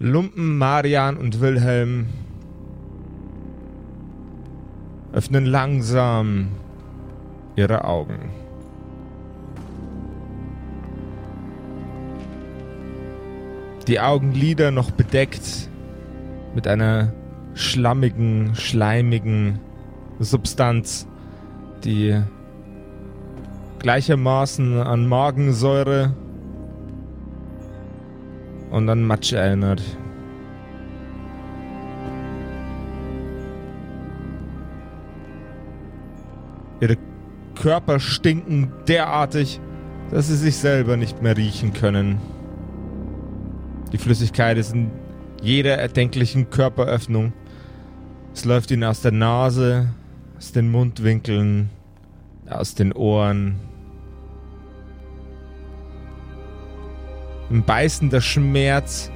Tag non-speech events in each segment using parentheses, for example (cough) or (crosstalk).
Lumpen, Marian und Wilhelm öffnen langsam ihre Augen. Die Augenlider noch bedeckt mit einer schlammigen, schleimigen Substanz, die gleichermaßen an Magensäure und an Matsch erinnert. Ihre Körper stinken derartig, dass sie sich selber nicht mehr riechen können. Die Flüssigkeit ist in jeder erdenklichen Körperöffnung. Es läuft ihnen aus der Nase, aus den Mundwinkeln, aus den Ohren. Ein beißender Schmerz.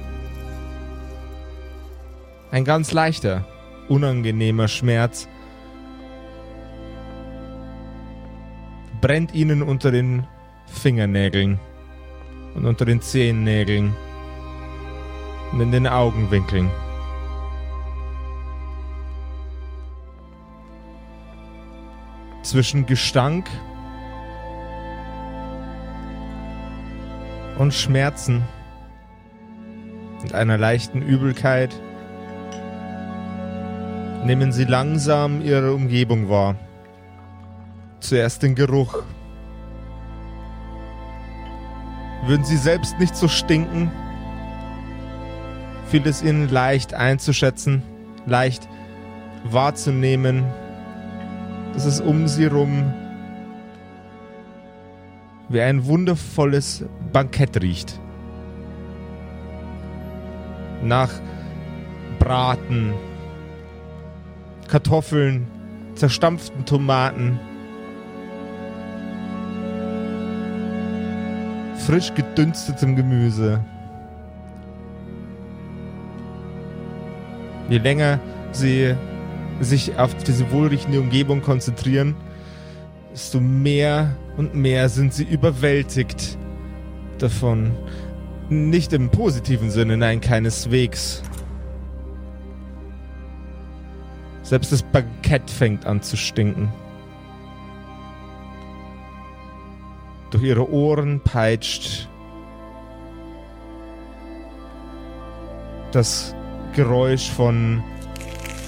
Ein ganz leichter, unangenehmer Schmerz. Brennt ihnen unter den Fingernägeln und unter den Zehennägeln und in den Augenwinkeln. Zwischen Gestank und Schmerzen und einer leichten Übelkeit nehmen sie langsam ihre Umgebung wahr. Zuerst den Geruch. Würden sie selbst nicht so stinken, fiel es ihnen leicht einzuschätzen, leicht wahrzunehmen, dass es um sie rum wie ein wundervolles Bankett riecht. Nach Braten, Kartoffeln, zerstampften Tomaten, frisch gedünstetem Gemüse. Je länger sie sich auf diese wohlriechende Umgebung konzentrieren, desto mehr und mehr sind sie überwältigt davon. Nicht im positiven Sinne, nein, keineswegs. Selbst das Bankett fängt an zu stinken. Durch ihre Ohren peitscht das Geräusch von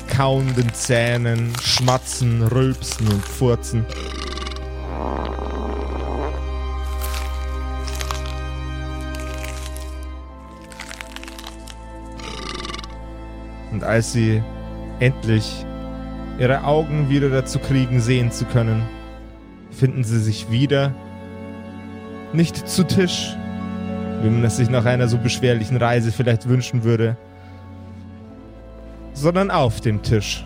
kauenden Zähnen, Schmatzen, Rülpsen und Furzen. Als sie endlich ihre Augen wieder dazu kriegen, sehen zu können, finden sie sich wieder nicht zu Tisch, wie man es sich nach einer so beschwerlichen Reise vielleicht wünschen würde, sondern auf dem Tisch.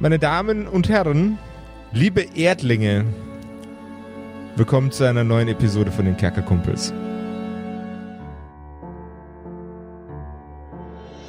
Meine Damen und Herren, liebe Erdlinge, willkommen zu einer neuen Episode von den Kerkerkumpels.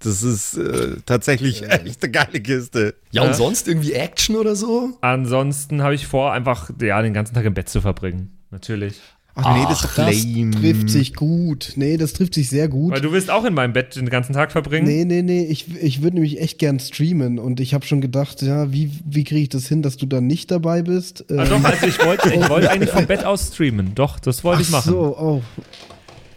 Das ist äh, tatsächlich echt eine geile Kiste. Ja, und Ja. sonst irgendwie Action oder so? Ansonsten habe ich vor, einfach ja, den ganzen Tag im Bett zu verbringen. Natürlich. Ach nee, das doch Das trifft sich gut. Nee, das trifft sich sehr gut. Weil du willst auch in meinem Bett den ganzen Tag verbringen. Nee, nee, nee, ich, ich würde nämlich echt gern streamen und ich habe schon gedacht, ja, wie, wie kriege ich das hin, dass du dann nicht dabei bist? Ah, Ähm, doch, also ich wollte ich wollte (laughs) eigentlich vom Bett aus streamen. Doch, das wollte ich ach machen. so, oh.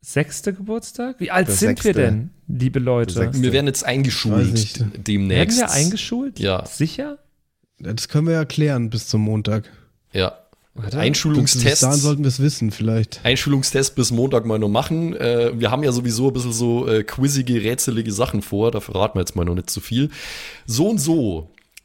sechste Geburtstag? Wie alt Der sind wir sechste. denn, liebe Leute? Wir werden jetzt eingeschult demnächst. Werden wir eingeschult? Ja. Sicher? Das können wir ja klären bis zum Montag. Ja. Bis Einschulungstest. dahin sollten wir es wissen, vielleicht. Einschulungstest bis Montag mal noch machen. Äh, wir haben ja sowieso ein bisschen so äh, quizzige, rätselige Sachen vor. Da verraten wir jetzt mal noch nicht zu viel. So und so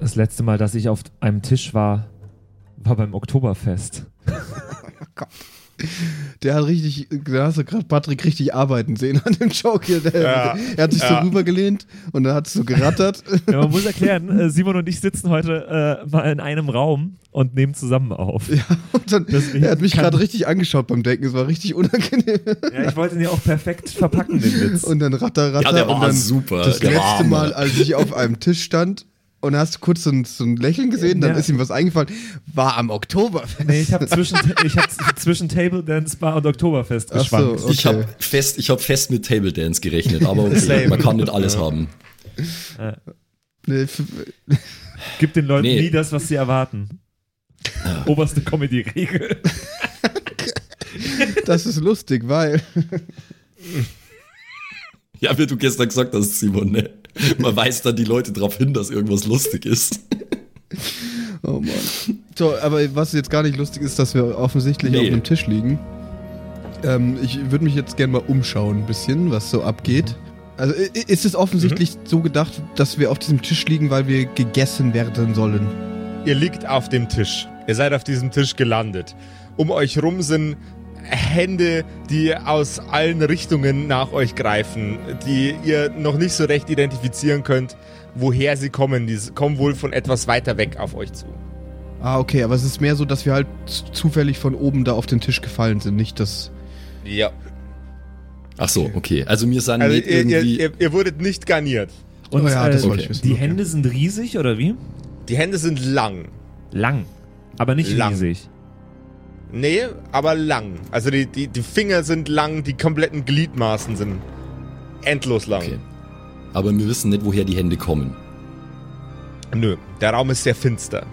Das letzte Mal, dass ich auf einem Tisch war, war beim Oktoberfest. (laughs) Der hat richtig, da hast du gerade Patrick richtig arbeiten sehen an dem Joke hier. Der, Ja. Er hat sich Ja. so rübergelehnt und dann hat es so gerattert. (laughs) Ja, man muss erklären, äh, Simon und ich sitzen heute äh, mal in einem Raum und nehmen zusammen auf. Ja, und dann, Deswegen er hat mich gerade richtig angeschaut beim Denken. Es war richtig unangenehm. Ja, ich wollte ihn ja auch perfekt verpacken, den Witz. Und dann ratter, ratter. Ja, der und war dann super. Das Der letzte Hammer. Mal, als ich auf einem Tisch stand und hast kurz so ein, so ein Lächeln gesehen, dann Ja. ist ihm was eingefallen, war am Oktoberfest. Nee, ich habe (laughs) zwischen, ich hab zwischen Table Dance Bar und Oktoberfest Ach so, geschwankt. okay. Ich habe fest, ich hab fest mit Table Dance gerechnet, aber okay, man kann nicht alles haben. Nee, Gib den Leuten Nee. nie das, was sie erwarten. Oberste Comedy-Regel. das ist lustig, weil Ja, wie du gestern gesagt hast, Simon, ne? (laughs) Man weist dann die Leute darauf hin, dass irgendwas lustig ist. (laughs) Oh Mann. So, aber was jetzt gar nicht lustig ist, dass wir offensichtlich Nee. auf einem Tisch liegen. Ähm, ich würde mich jetzt gerne mal umschauen, ein bisschen, was so abgeht. Also ist es offensichtlich Mhm. so gedacht, dass wir auf diesem Tisch liegen, weil wir gegessen werden sollen? Ihr liegt auf dem Tisch. Ihr seid auf diesem Tisch gelandet. Um euch rum sind Hände, die aus allen Richtungen nach euch greifen, die ihr noch nicht so recht identifizieren könnt, woher sie kommen. Die kommen wohl von etwas weiter weg auf euch zu. Ah, okay, aber es ist mehr so, dass wir halt zufällig von oben da auf den Tisch gefallen sind, nicht dass. Ja. Ach so, okay. Also mir sind Also ihr, irgendwie. ihr, ihr wurdet nicht garniert. Und Oh ja, das äh, wollte ich wissen, die. Hände sind riesig, oder wie? Die Hände sind lang. Lang. Aber nicht Lang. riesig. Nee, aber lang. Also die, die, die Finger sind lang, die kompletten Gliedmaßen sind endlos lang. Okay. Aber wir wissen nicht, woher die Hände kommen. Nö, der Raum ist sehr finster.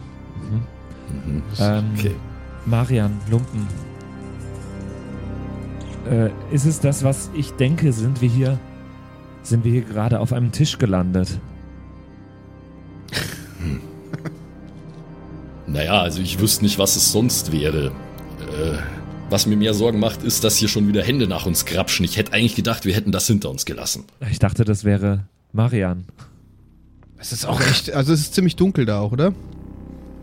Ähm, Okay. Marian, Lumpen. Äh, ist es das, was ich denke? Sind wir hier, sind wir hier gerade auf einem Tisch gelandet? (laughs) Naja, also ich wüsste nicht, was es sonst wäre. Äh, was mir mehr Sorgen macht, ist, dass hier schon wieder Hände nach uns grapschen. Ich hätte eigentlich gedacht, wir hätten das hinter uns gelassen. Ich dachte, das wäre Marian. Es ist auch echt. Also, es ist ziemlich dunkel da auch, oder?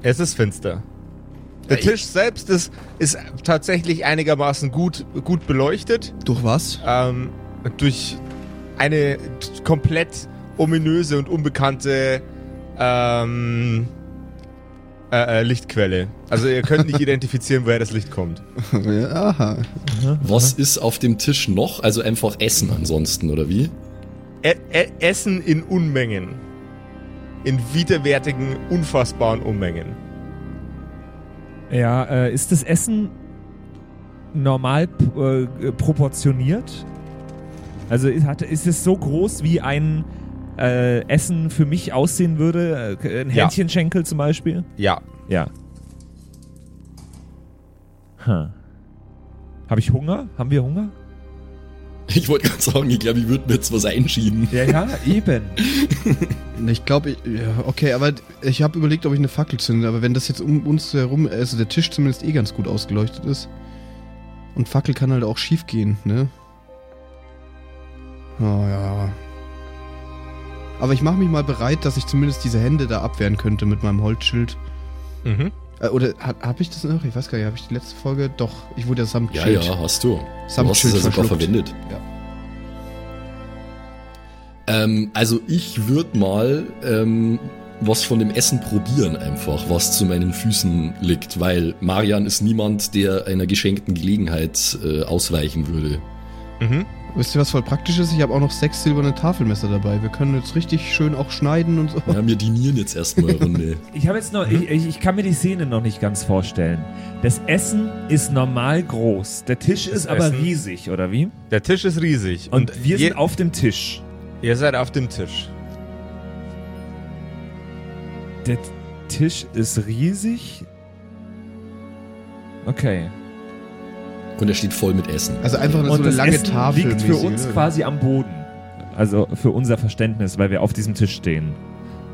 Es ist finster. Der Tisch selbst ist, ist tatsächlich einigermaßen gut, gut beleuchtet. Durch was? Ähm, durch eine komplett ominöse und unbekannte ähm, äh, äh, Lichtquelle. Also ihr könnt nicht identifizieren, woher das Licht kommt. (laughs) ja, aha. Was ist auf dem Tisch noch? Also einfach Essen ansonsten, oder wie? E e Essen in Unmengen. In widerwärtigen, unfassbaren Unmengen. Ja, äh, ist das Essen normal äh, proportioniert? Also ist, hat, ist es so groß, wie ein äh, Essen für mich aussehen würde? Äh, ein Ja. Hähnchenschenkel zum Beispiel? Ja. Ja. Huh. Habe ich Hunger? Haben wir Hunger? Ich wollte gerade sagen, ich glaube, ich würde mir jetzt was einschieben. Ja, ja, eben. (laughs) Ich glaube, okay, aber ich habe überlegt, ob ich eine Fackel zünde, aber wenn das jetzt um uns herum, also der Tisch zumindest eh ganz gut ausgeleuchtet ist. Und Fackel kann halt auch schief gehen, ne? Oh ja. Aber ich mache mich mal bereit, dass ich zumindest diese Hände da abwehren könnte mit meinem Holzschild. Mhm. Äh, oder habe hab ich das noch? Ich weiß gar nicht, habe ich die letzte Folge? Doch, ich wurde ja samt Ja, Schild. ja, hast du. Du Samt hast es ja verschluckt. verwendet. Ja. Ähm, also ich würde mal ähm, was von dem Essen probieren einfach, was zu meinen Füßen liegt, weil Marian ist niemand, der einer geschenkten Gelegenheit äh, ausweichen würde. Mhm. Wisst ihr, was voll praktisch ist? Ich habe auch noch sechs silberne Tafelmesser dabei. Wir können jetzt richtig schön auch schneiden und so. Ja, wir dinieren jetzt erstmal (laughs) Runde. Ich habe jetzt noch, ich, ich, ich kann mir die Szene noch nicht ganz vorstellen. Das Essen ist normal groß. Der Tisch ist aber Essen. riesig, oder wie? Der Tisch ist riesig. Und, wir je- sind auf dem Tisch. ihr seid auf dem Tisch. Der Tisch ist riesig. Okay. Und er steht voll mit Essen. Also einfach so eine das lange Essen Tafel. liegt für uns oder? quasi am Boden. Also für unser Verständnis, weil wir auf diesem Tisch stehen.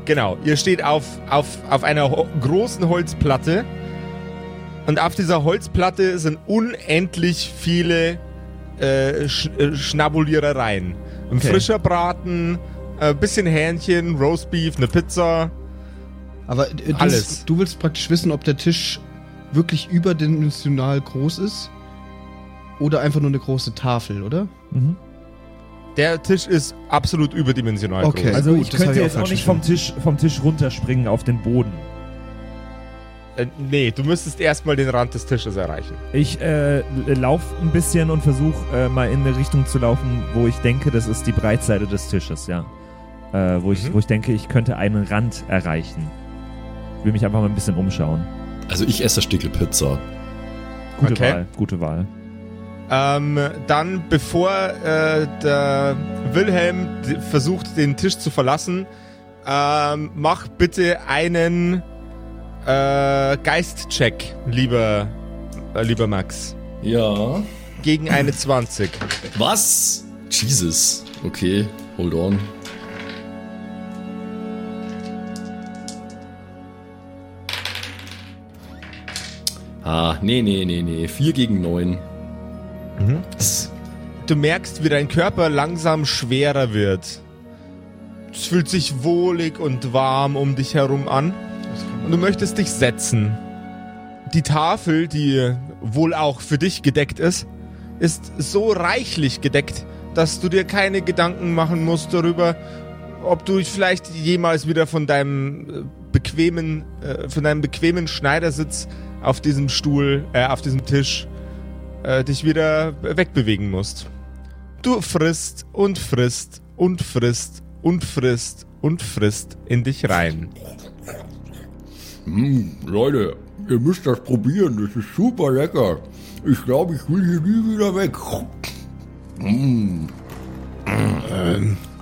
Genau, ihr steht auf, auf, auf einer ho großen Holzplatte und auf dieser Holzplatte sind unendlich viele äh, Sch äh, Schnabulierereien. Ein Okay. frischer Braten, ein bisschen Hähnchen, Roastbeef, eine Pizza. Aber äh, du, Alles. du willst praktisch wissen, ob der Tisch wirklich überdimensional groß ist oder einfach nur eine große Tafel, oder? Mhm. Der Tisch ist absolut überdimensional Okay. groß. Also gut, ich könnte ich auch jetzt auch falsch nicht vom Tisch, vom Tisch runterspringen auf den Boden. Äh, nee, du müsstest erstmal den Rand des Tisches erreichen. Ich äh, laufe ein bisschen und versuche äh, mal in eine Richtung zu laufen, wo ich denke, das ist die Breitseite des Tisches, ja. Äh, wo, ich, Mhm. wo ich denke, ich könnte einen Rand erreichen. Ich will mich einfach mal ein bisschen umschauen. Also ich esse ein Stückel Pizza. Gute Okay. Wahl, gute Wahl. Ähm, dann, bevor äh, der Wilhelm versucht, den Tisch zu verlassen, ähm, mach bitte einen äh, Geistcheck, lieber, äh, lieber Max. Ja. Gegen eine 20. Was? Jesus. Okay, hold on. Ah, nee, nee, nee, nee. 4 gegen 9. Das, Du merkst, wie dein Körper langsam schwerer wird. Es fühlt sich wohlig und warm um dich herum an. Und du möchtest dich setzen. Die Tafel, die wohl auch für dich gedeckt ist, ist so reichlich gedeckt, dass du dir keine Gedanken machen musst darüber, ob du vielleicht jemals wieder von deinem äh, bequemen, äh, von deinem bequemen Schneidersitz auf diesem Stuhl, äh, auf diesem Tisch äh, dich wieder wegbewegen musst. Du frisst und frisst und frisst und frisst und frisst in dich rein. mm, Leute, ihr müsst das probieren. Das ist super lecker. Ich glaube, ich will hier nie wieder weg. Mm.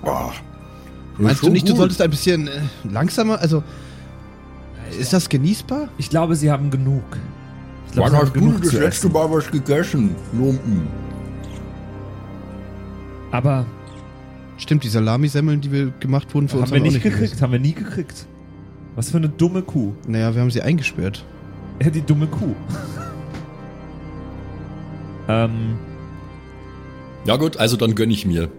Ah. Meinst So du nicht, du gut. solltest ein bisschen äh, langsamer? Also, ist das genießbar? Ich glaube, sie haben genug. Ich glaube, Wann haben hast du das letzte. Mal was gegessen, Lumpen? Aber Stimmt, die Salamisemmeln, die wir gemacht wurden für uns, haben wir nicht gekriegt, gegessen. haben wir nie gekriegt. Was für eine dumme Kuh. Naja, wir haben sie eingesperrt. Ja, die dumme Kuh. (laughs) ähm, Ja gut, also dann gönn ich mir.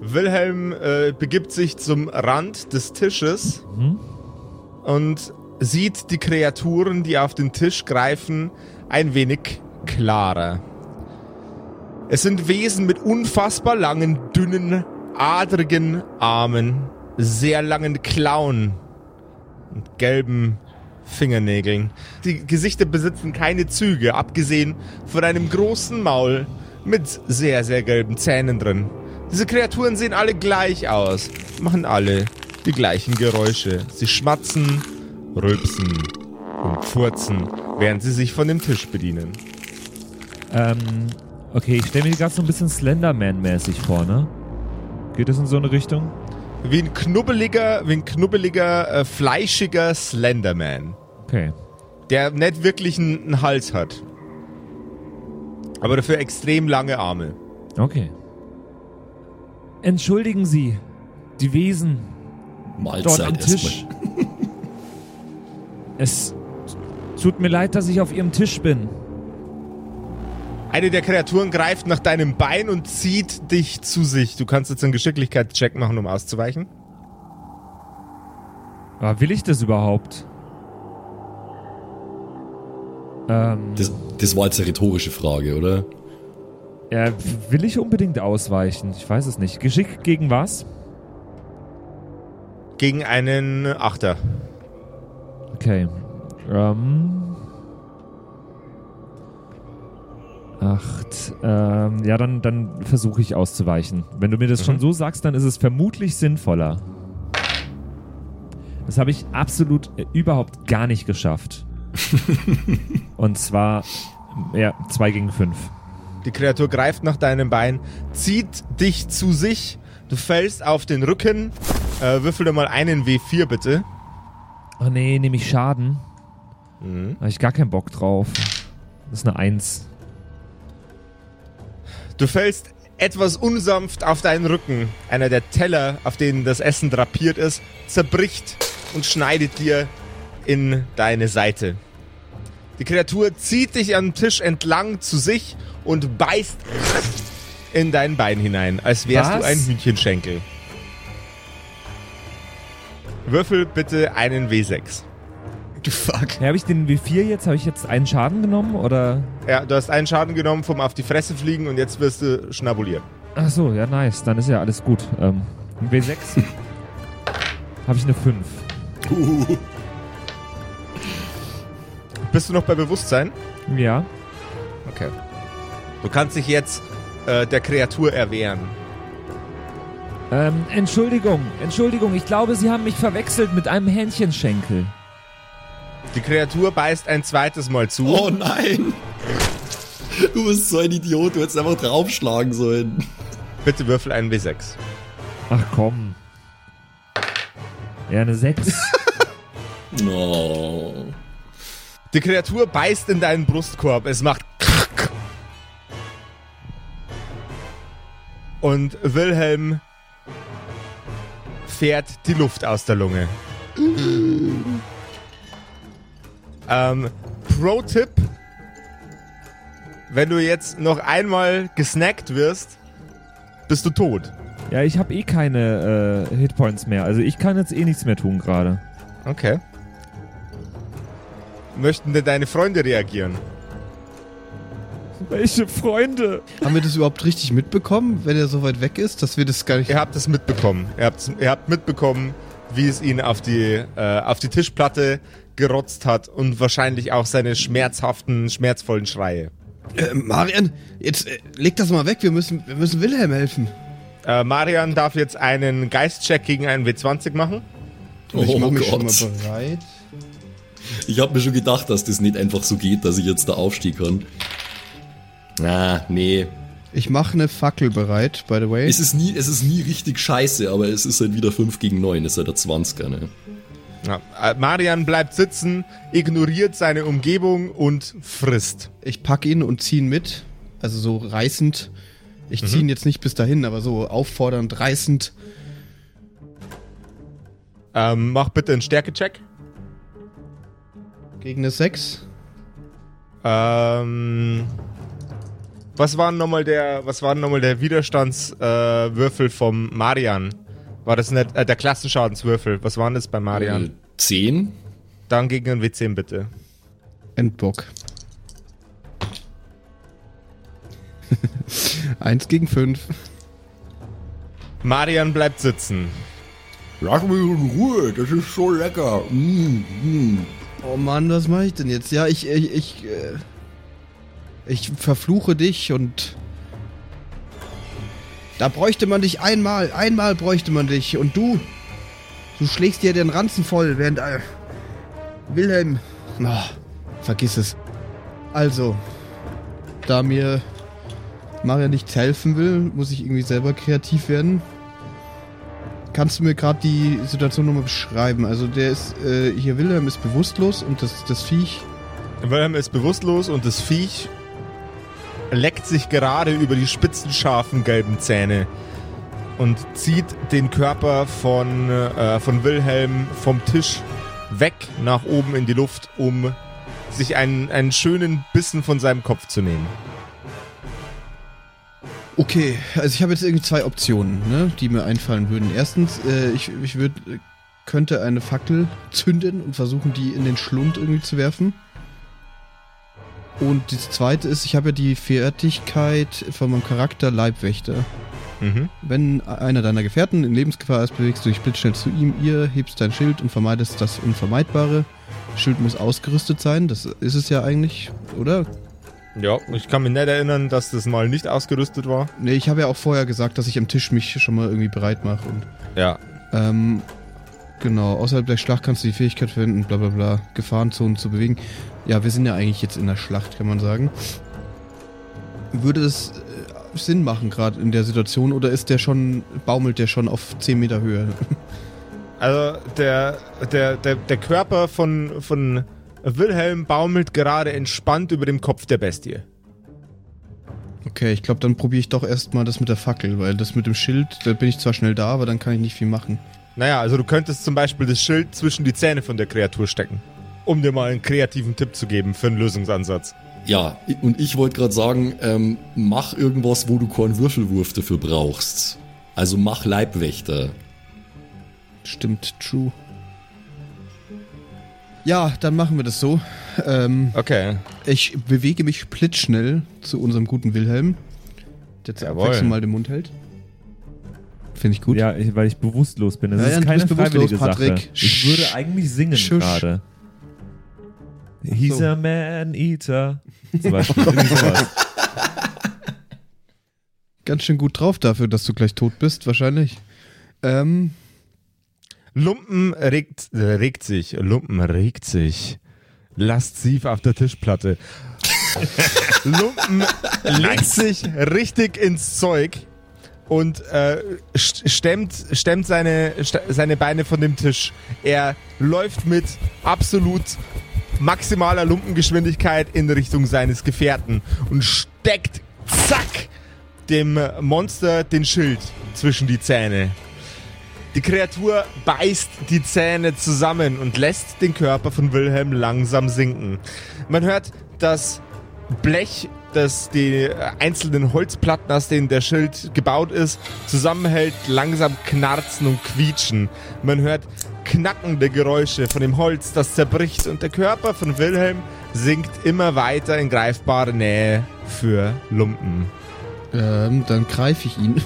Wilhelm äh, begibt sich zum Rand des Tisches Mhm. und sieht die Kreaturen, die auf den Tisch greifen, ein wenig klarer. Es sind Wesen mit unfassbar langen, dünnen, adrigen Armen, sehr langen Klauen und gelben Fingernägeln. Die Gesichter besitzen keine Züge, abgesehen von einem großen Maul mit sehr, sehr gelben Zähnen drin. Diese Kreaturen sehen alle gleich aus, machen alle die gleichen Geräusche. Sie schmatzen, rülpsen und furzen, während sie sich von dem Tisch bedienen. ähm, okay, ich stelle mir die gerade so ein bisschen Slenderman-mäßig vor, ne? Geht das in so eine Richtung? Wie ein knubbeliger, wie ein knubbeliger, äh, fleischiger Slenderman, Okay. der nicht wirklich einen, einen Hals hat. Aber dafür extrem lange Arme. Okay. Entschuldigen Sie, die Wesen dort am Mahlzeit Tisch. (laughs) Es tut mir leid, dass ich auf Ihrem Tisch bin. Eine der Kreaturen greift nach deinem Bein und zieht dich zu sich. Du kannst jetzt einen Geschicklichkeitscheck machen, um auszuweichen. Aber will ich das überhaupt? Ähm, Das, das war jetzt eine rhetorische Frage, oder? ja, will ich unbedingt ausweichen? Ich weiß es nicht. Geschick gegen was? Gegen einen Achter. Okay. Ähm. Acht. Ähm, ja, dann, dann versuche ich auszuweichen. Wenn du mir das schon so sagst, dann ist es vermutlich sinnvoller. Das habe ich absolut äh, überhaupt gar nicht geschafft. (laughs) Und zwar, ja, zwei gegen fünf. Die Kreatur greift nach deinem Bein, zieht dich zu sich. Du fällst auf den Rücken. Äh, würfel dir mal einen W4 bitte. Oh nee, nehme ich Schaden. Mhm. Habe ich gar keinen Bock drauf. Das ist eine Eins. Du fällst etwas unsanft auf deinen Rücken. Einer der Teller, auf denen das Essen drapiert ist, zerbricht und schneidet dir in deine Seite. Die Kreatur zieht dich am Tisch entlang zu sich und beißt in dein Bein hinein, als wärst Was? du ein Hühnchenschenkel. Würfel bitte einen W6. Du fuck. Ja, habe ich den W4 jetzt? Habe ich jetzt einen Schaden genommen oder? Ja, du hast einen Schaden genommen vom auf die Fresse fliegen und jetzt wirst du schnabulieren. Ach so, ja nice. Dann ist ja alles gut. Ähm, ein W6 (laughs) habe ich eine 5. Bist du noch bei Bewusstsein? Ja. Okay. Du kannst dich jetzt äh, der Kreatur erwehren. Ähm, Entschuldigung, Entschuldigung. Ich glaube, Sie haben mich verwechselt mit einem Hähnchenschenkel. Die Kreatur beißt ein zweites Mal zu. Oh nein! Du bist so ein Idiot, du hättest einfach draufschlagen sollen. Bitte würfel einen W6. Ach komm. Ja, eine 6. (laughs) Oh. Die Kreatur beißt in deinen Brustkorb. Es macht Krack. Und Wilhelm fährt die Luft aus der Lunge. ähm, Pro-Tipp. Wenn du jetzt noch einmal gesnackt wirst, bist du tot. ja, ich habe eh keine äh, Hitpoints mehr. Also ich kann jetzt eh nichts mehr tun gerade. Okay. Möchten denn deine Freunde reagieren? Welche Freunde? Haben wir das überhaupt richtig mitbekommen, wenn er so weit weg ist, dass wir das gar nicht. Ihr habt es mitbekommen. Ihr habt, ihr habt mitbekommen, wie es ihn auf die, äh, auf die Tischplatte gerotzt hat und wahrscheinlich auch seine schmerzhaften, schmerzvollen Schreie. Äh, Marian, jetzt äh, leg das mal weg, wir müssen, wir müssen Wilhelm helfen. Äh, Marian darf jetzt einen Geistcheck gegen einen W20 machen. ich Oh mach mich Gott. schon mal bereit. Ich habe mir schon gedacht, dass das nicht einfach so geht, dass ich jetzt da aufstehen kann. Ah, nee. Ich mache eine Fackel bereit, by the way. Es ist, nie, es ist nie richtig scheiße, aber es ist halt wieder 5 gegen 9, ist halt der 20er, ne? Ja. Äh, Marian bleibt sitzen, ignoriert seine Umgebung und frisst. Ich pack ihn und zieh ihn mit. Also so reißend. Ich zieh ihn jetzt nicht bis dahin, aber so auffordernd, reißend. Ähm, mach bitte einen Stärkecheck. Gegen eine 6. Ähm, was war nochmal der, was war nochmal der Widerstandswürfel äh, vom Marian? War das nicht äh, der Klassenschadenswürfel? Was waren das bei Marian? Äh, 10? Dann gegen einen W10 bitte. Endbock. (laughs) Eins gegen fünf. Marian bleibt sitzen. Lass mich in Ruhe, das ist so lecker. Mm, mm. Oh Mann, was mache ich denn jetzt? Ja, ich, ich, ich, äh, ich verfluche dich und da bräuchte man dich einmal, einmal bräuchte man dich und du, du schlägst dir den Ranzen voll, während äh, Wilhelm, oh, vergiss es. Also, da mir Maria nichts helfen will, muss ich irgendwie selber kreativ werden. Kannst du mir gerade die Situation nochmal beschreiben? Also der ist, äh, hier Wilhelm ist bewusstlos und das, das Viech, Wilhelm ist bewusstlos und das Viech leckt sich gerade über die spitzen, scharfen, gelben Zähne und zieht den Körper von, äh, von Wilhelm vom Tisch weg nach oben in die Luft, um sich einen, einen schönen Bissen von seinem Kopf zu nehmen. Okay, also ich habe jetzt irgendwie zwei Optionen, ne, die mir einfallen würden. Erstens, äh, ich, ich würd, könnte eine Fackel zünden und versuchen, die in den Schlund irgendwie zu werfen. Und das zweite ist, ich habe ja die Fertigkeit von meinem Charakter Leibwächter. Mhm. Wenn einer deiner Gefährten in Lebensgefahr ist, bewegst du dich blitzschnell zu ihm, ihr hebst dein Schild und vermeidest das Unvermeidbare. Schild muss ausgerüstet sein, das ist es ja eigentlich, oder? Ja, ich kann mich nicht erinnern, dass das mal nicht ausgerüstet war. Nee, ich habe ja auch vorher gesagt, dass ich am Tisch mich schon mal irgendwie bereit mache und Ja. Ähm, genau, außerhalb der Schlacht kannst du die Fähigkeit verwenden, bla bla bla, Gefahrenzonen zu bewegen. Ja, wir sind ja eigentlich jetzt in der Schlacht, kann man sagen. Würde es äh, Sinn machen, gerade in der Situation, oder ist der schon, baumelt der schon auf 10 Meter Höhe? (laughs) Also der, der, der, der Körper von, von Wilhelm baumelt gerade entspannt über dem Kopf der Bestie. Okay, ich glaube, dann probiere ich doch erstmal das mit der Fackel, weil das mit dem Schild, da bin ich zwar schnell da, aber dann kann ich nicht viel machen. Naja, also du könntest zum Beispiel das Schild zwischen die Zähne von der Kreatur stecken. Um dir mal einen kreativen Tipp zu geben für einen Lösungsansatz. Ja, und ich wollte gerade sagen, ähm, mach irgendwas, wo du keinen Würfelwurf dafür brauchst. Also mach Leibwächter. Stimmt, true. Ja, dann machen wir das so. Ähm, Okay. Ich bewege mich blitzschnell zu unserem guten Wilhelm, der zur Jawohl. Abwechslung mal den Mund hält. Finde ich gut. Ja, ich, weil ich bewusstlos bin. Das Ja, ist ja, du keine freiwillige Sache. Patrick. Ich würde eigentlich singen gerade. He's so. a man-eater. Zum Beispiel. (laughs) Ganz schön gut drauf dafür, dass du gleich tot bist, wahrscheinlich. Ähm, Lumpen regt, regt sich. Lumpen regt sich. Lasziv auf der Tischplatte. (laughs) Lumpen legt sich richtig ins Zeug und äh, st- stemmt, stemmt seine, seine Beine von dem Tisch. Er läuft mit absolut maximaler Lumpengeschwindigkeit in Richtung seines Gefährten und steckt, zack, dem Monster den Schild zwischen die Zähne. Die Kreatur beißt die Zähne zusammen und lässt den Körper von Wilhelm langsam sinken. Man hört das Blech, das die einzelnen Holzplatten, aus denen der Schild gebaut ist, zusammenhält, langsam knarzen und quietschen. Man hört knackende Geräusche von dem Holz, das zerbricht und der Körper von Wilhelm sinkt immer weiter in greifbare Nähe für Lumpen. ähm, dann greife ich ihn,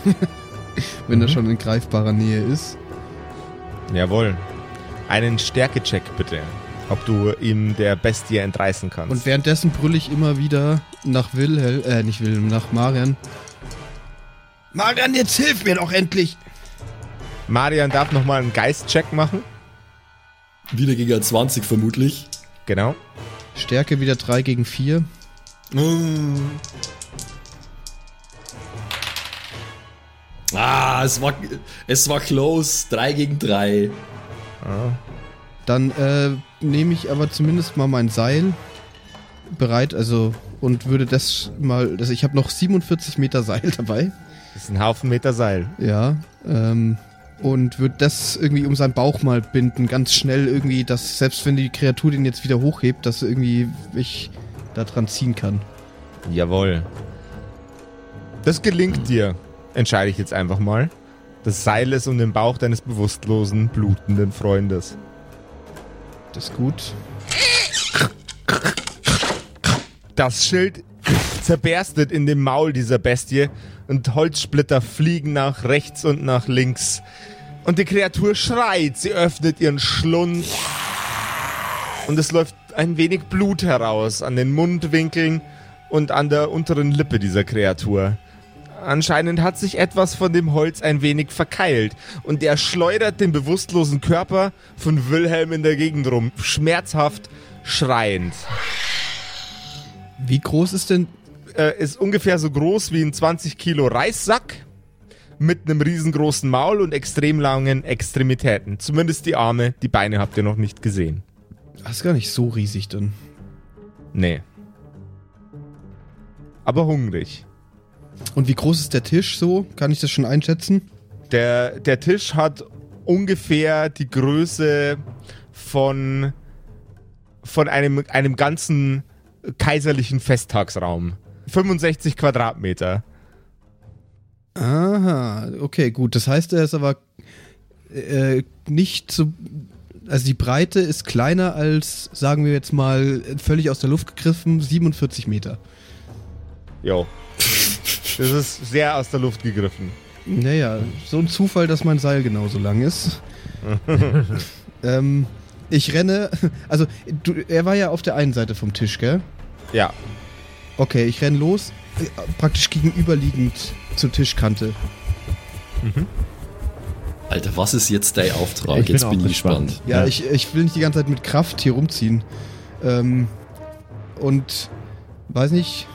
(laughs) wenn Mhm. er schon in greifbarer Nähe ist. Jawohl. Einen Stärkecheck bitte. Ob du ihm der Bestie entreißen kannst. Und währenddessen brülle ich immer wieder nach Wilhelm, äh, nicht Wilhelm, nach Marian. Marian, jetzt hilf mir doch endlich! Marian darf nochmal einen Geistcheck machen. Wieder gegen ein 20 vermutlich. Genau. Stärke wieder 3 gegen 4. Ah, es war, es war close. 3 gegen 3. Dann äh, nehme ich aber zumindest mal mein Seil bereit, also und würde das mal, also ich habe noch 47 Meter Seil (laughs) dabei, Das ist ein Haufen Meter Seil. ja, ähm, und würde das irgendwie um seinen Bauch mal binden, ganz schnell irgendwie, dass selbst wenn die Kreatur den jetzt wieder hochhebt, dass irgendwie ich da dran ziehen kann. Jawohl. Das gelingt dir, entscheide ich jetzt einfach mal. Das Seil ist um den Bauch deines bewusstlosen, blutenden Freundes. Das ist gut. Das Schild zerberstet in dem Maul dieser Bestie und Holzsplitter fliegen nach rechts und nach links. Und die Kreatur schreit, sie öffnet ihren Schlund und es läuft ein wenig Blut heraus an den Mundwinkeln und an der unteren Lippe dieser Kreatur. Anscheinend hat sich etwas von dem Holz ein wenig verkeilt und er schleudert den bewusstlosen Körper von Wilhelm in der Gegend rum, schmerzhaft schreiend. Wie groß ist denn äh, ist ungefähr so groß wie ein 20 Kilo Reissack mit einem riesengroßen Maul und extrem langen Extremitäten. Zumindest die Arme, die Beine habt ihr noch nicht gesehen. Das ist gar nicht so riesig dann. Nee. Aber hungrig. Und wie groß ist der Tisch so? Kann ich das schon einschätzen? Der, der Tisch hat ungefähr die Größe von, von einem, einem ganzen kaiserlichen Festtagsraum. 65 Quadratmeter. Aha, okay, gut. Das heißt, er ist aber äh, nicht so. Also die Breite ist kleiner als, sagen wir jetzt mal, völlig aus der Luft gegriffen, 47 Meter. Jo. Das ist sehr aus der Luft gegriffen. Naja, so ein Zufall, dass mein Seil genauso lang ist. (laughs) ähm, ich renne, also du, er war ja auf der einen Seite vom Tisch, gell? Ja. Okay, ich renn los, praktisch gegenüberliegend zur Tischkante. Alter, was ist jetzt dein Auftrag? Ich bin jetzt auch bin ich gespannt. gespannt. Ja, Ja. Ich, ich will nicht die ganze Zeit mit Kraft hier rumziehen. Ähm, und weiß nicht,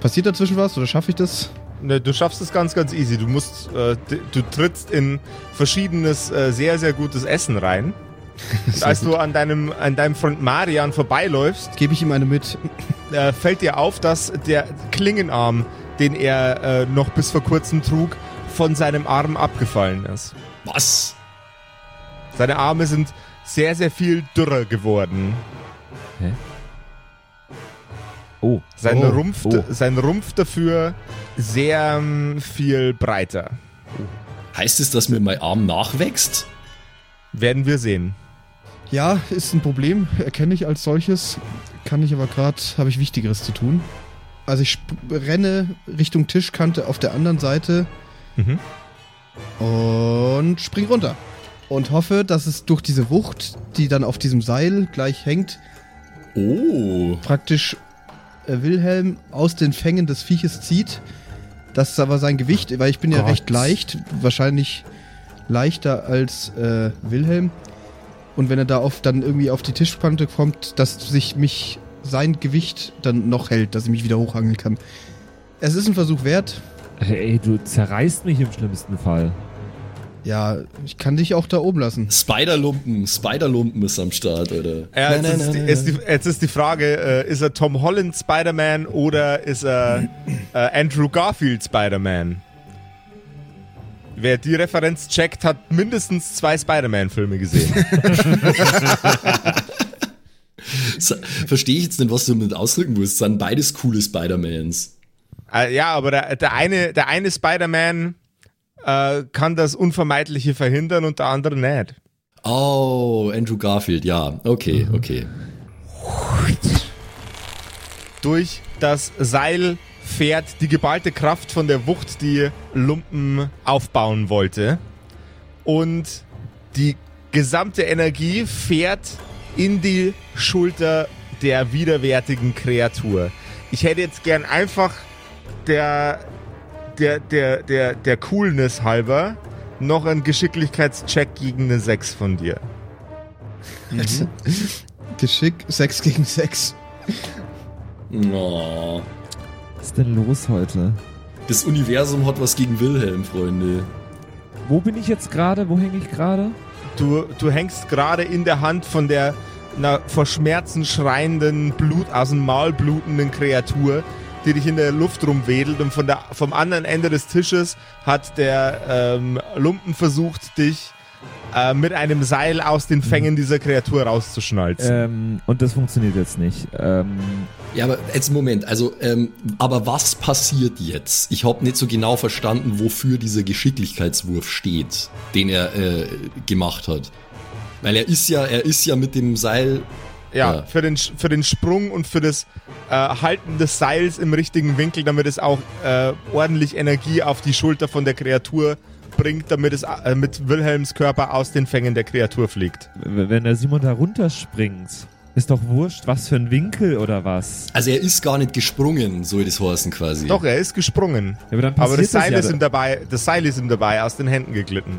passiert dazwischen was oder schaffe ich das? Ne, du schaffst es ganz, ganz easy. Du musst, äh, du trittst in verschiedenes, äh, sehr, sehr gutes Essen rein. (laughs) Und als du an deinem, an deinem Freund Marian vorbeiläufst, Gebe ich ihm eine mit. äh, fällt dir auf, dass der Klingenarm, den er äh, noch bis vor kurzem trug, von seinem Arm abgefallen ist. Was? Seine Arme sind sehr, sehr viel dürrer geworden. Oh. Sein, Oh. Rumpf, Oh. sein Rumpf dafür sehr ähm, viel breiter. Heißt es, dass mir mein Arm nachwächst? Werden wir sehen. Ja, ist ein Problem, erkenne ich als solches. Kann ich aber gerade, habe ich Wichtigeres zu tun. Also ich renne Richtung Tischkante auf der anderen Seite Mhm. und spring runter. Und hoffe, dass es durch diese Wucht, die dann auf diesem Seil gleich hängt, Oh. praktisch Wilhelm aus den Fängen des Vieches zieht. Das ist aber sein Gewicht, weil ich bin ja Gott. recht leicht, wahrscheinlich leichter als äh, Wilhelm. Und wenn er da auf, dann irgendwie auf die Tischkante kommt, dass sich mich sein Gewicht dann noch hält, dass ich mich wieder hochhangeln kann. Es ist ein Versuch wert. Ey, du zerreißt mich im schlimmsten Fall. Ja, ich kann dich auch da oben lassen. Spiderlumpen. Spiderlumpen ist am Start, oder? Ja, jetzt, Nein, ist nein, die, nein, ist die, jetzt ist die Frage, äh, ist er Tom Holland Spider-Man oder ist er äh, Andrew Garfield Spider-Man? Wer die Referenz checkt, hat mindestens zwei Spider-Man-Filme gesehen. (laughs) Verstehe ich jetzt nicht, was du damit ausdrücken willst. Sind beides coole Spider-Mans. äh, ja, aber der, der eine, der eine Spider-Man äh, kann das Unvermeidliche verhindern und der andere nicht. Oh, Andrew Garfield, ja. Okay, okay. Durch das Seil fährt die geballte Kraft von der Wucht, die Lumpen aufbauen wollte. Und die gesamte Energie fährt in die Schulter der widerwärtigen Kreatur. Ich hätte jetzt gern einfach der, der, der, der, der Coolness halber noch einen Geschicklichkeitscheck gegen eine 6 von dir. Geschick 6 gegen 6. Oh. Was ist denn los heute? Das Universum hat was gegen Wilhelm, Freunde. Wo bin ich jetzt gerade? Wo hänge ich gerade? Du, du hängst gerade in der Hand von der einer vor Schmerzen schreienden, Blut aus dem Maul blutenden Kreatur, die dich in der Luft rumwedelt und von der, vom anderen Ende des Tisches hat der ähm, Lumpen versucht, dich äh, mit einem Seil aus den Fängen dieser Kreatur rauszuschnalzen. Ähm, und das funktioniert jetzt nicht. Ähm, Ja, aber jetzt Moment, also, ähm, aber was passiert jetzt? Ich habe nicht so genau verstanden, wofür dieser Geschicklichkeitswurf steht, den er äh, gemacht hat. Weil er ist ja, er ist ja mit dem Seil. Ja, Ja. Für, den, für den Sprung und für das äh, Halten des Seils im richtigen Winkel, damit es auch äh, ordentlich Energie auf die Schulter von der Kreatur bringt, damit es äh, mit Wilhelms Körper aus den Fängen der Kreatur fliegt. wenn der Simon da runterspringt, ist doch wurscht, was für ein Winkel oder was. Also er ist gar nicht gesprungen, soll das heißen quasi. Doch, er ist gesprungen. Ja, aber dann Aber das Seil, ja ist ihm dabei, das Seil ist ihm dabei aus den Händen geglitten.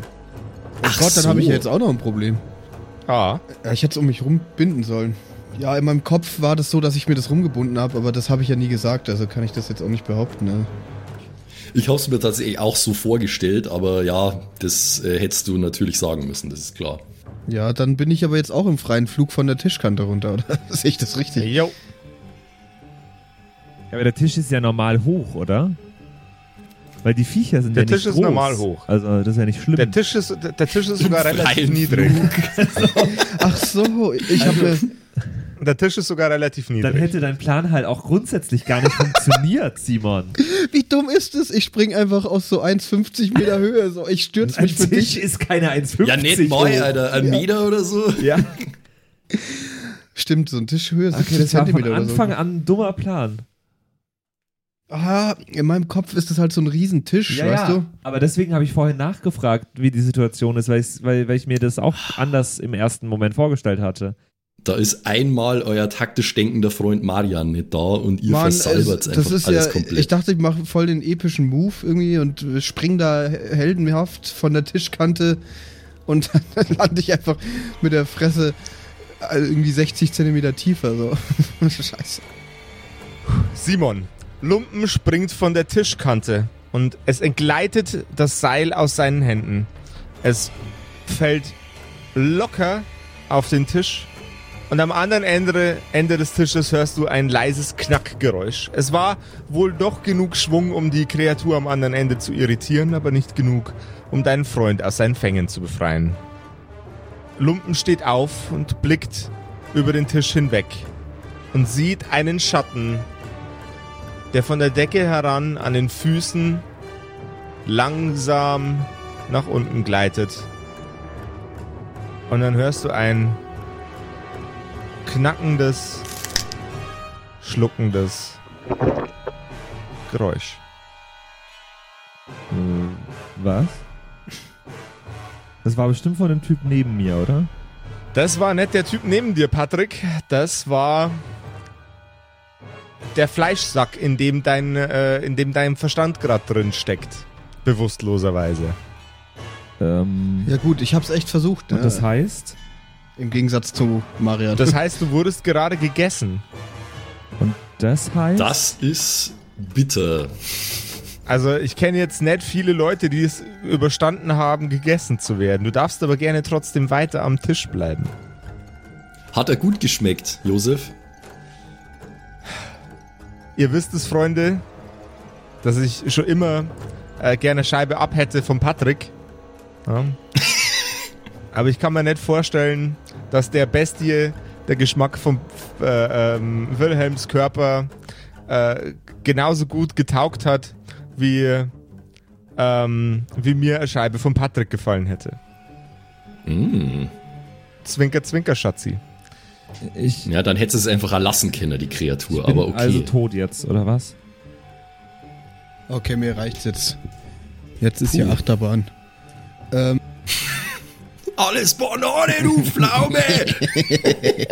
Ach Gott, dann so. habe ich ja jetzt auch noch ein Problem. Ah. Ja, ich hätte es um mich rumbinden sollen. Ja, in meinem Kopf war das so, dass ich mir das rumgebunden habe, aber das habe ich ja nie gesagt, also kann ich das jetzt auch nicht behaupten. Ne? Ich habe es mir tatsächlich auch so vorgestellt, aber ja, das äh, hättest du natürlich sagen müssen, das ist klar. Ja, dann bin ich aber jetzt auch im freien Flug von der Tischkante runter, oder? (laughs) Sehe ich das richtig? Jo. Ja, aber der Tisch ist ja normal hoch, oder? Weil die Viecher sind Der ja nicht Tisch ist groß. normal hoch. Also das ist ja nicht schlimm. Der Tisch ist, der, der Tisch ist sogar relativ niedrig. (laughs) Ach so, ich habe mir... Der Tisch ist sogar relativ niedrig. Dann hätte dein Plan halt auch grundsätzlich gar nicht funktioniert, (laughs) Simon. Wie dumm ist es? Ich spring einfach aus so 1,50 Meter Höhe. So, ich stürze mich für Tisch dich. ist keine 1,50. Ja, nicht neu, Alter. Ein Meter oder so. Ja, Stimmt, so ein Tischhöhe ist okay, 70 das war von Anfang so. an ein dummer Plan. Ah, in meinem Kopf ist das halt so ein Riesentisch, weißt du? Aber deswegen habe ich vorhin nachgefragt, wie die Situation ist, weil, weil, weil ich mir das auch anders im ersten Moment vorgestellt hatte. Da ist einmal euer taktisch denkender Freund Marian nicht da und ihr Mann, versalbert es, einfach das ist alles ja, komplett. ich dachte, ich mache voll den epischen Move irgendwie und spring da heldenhaft von der Tischkante und (laughs) dann lande ich einfach mit der Fresse äh, irgendwie 60 Zentimeter tiefer. So. (laughs) Scheiße. Simon, Lumpen springt von der Tischkante und es entgleitet das Seil aus seinen Händen. Es fällt locker auf den Tisch und am anderen Ende, Ende des Tisches hörst du ein leises Knackgeräusch. Es war wohl doch genug Schwung, um die Kreatur am anderen Ende zu irritieren, aber nicht genug, um deinen Freund aus seinen Fängen zu befreien. Lumpen steht auf und blickt über den Tisch hinweg und sieht einen Schatten, der von der Decke heran an den Füßen langsam nach unten gleitet. Und dann hörst du ein knackendes, schluckendes Geräusch. Äh, was? Das war bestimmt von dem Typ neben mir, oder? Das war nicht der Typ neben dir, Patrick. Das war der Fleischsack, in dem dein, äh, in dem dein Verstand gerade drin steckt. Bewusstloserweise. Ähm, Ja gut, ich hab's echt versucht. und Ne? das heißt? Im Gegensatz zu Marian. Das (laughs) heißt, du wurdest gerade gegessen. Und das heißt? das ist bitter. Also ich kenne jetzt nicht viele Leute, die es überstanden haben, gegessen zu werden. Du darfst aber gerne trotzdem weiter am Tisch bleiben. Hat er gut geschmeckt, Josef? Ihr wisst es, Freunde, dass ich schon immer äh, gerne Scheibe ab hätte von Patrick. Ja. (laughs) aber ich kann mir nicht vorstellen, dass der Bestie der Geschmack von äh, ähm, Wilhelms Körper äh, genauso gut getaugt hat, wie, ähm, wie mir eine Scheibe von Patrick gefallen hätte. Mm. Zwinker, zwinker, Schatzi. Ich Ja, dann hätte es einfach erlassen können, die Kreatur, bin aber okay. also tot jetzt, oder was? Okay, mir reicht's jetzt. Jetzt ist hier Achterbahn. Ähm, (laughs) Alles Banane, du Pflaume! (laughs)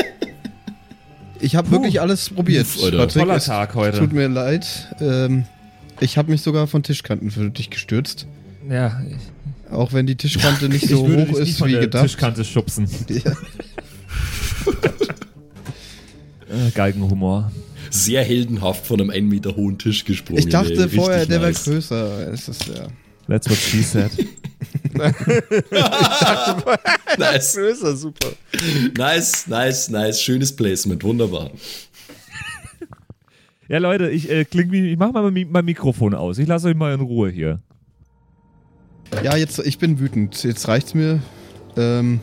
ich habe wirklich alles probiert. Patrick, Toller es Tag heute. Tut mir leid. Ähm, ich habe mich sogar von Tischkanten für dich gestürzt. Ja, Auch wenn die Tischkante (laughs) nicht ich so hoch ist von wie der gedacht. Tischkante schubsen. Ja. Äh, Galgenhumor. Sehr heldenhaft von einem 1 Meter hohen Tisch gesprungen. Ich dachte ey. Richtig vorher, der wäre nice. größer. Es ist, ja. That's what she said. (laughs) (laughs) Nice, Größer, super. nice, nice, nice. Schönes Placement, wunderbar. ja, Leute, ich äh, kling wie, ich mach mal mein Mikrofon aus. Ich lasse euch mal in Ruhe hier. ja, jetzt, ich bin wütend. Jetzt reicht's mir. Ähm,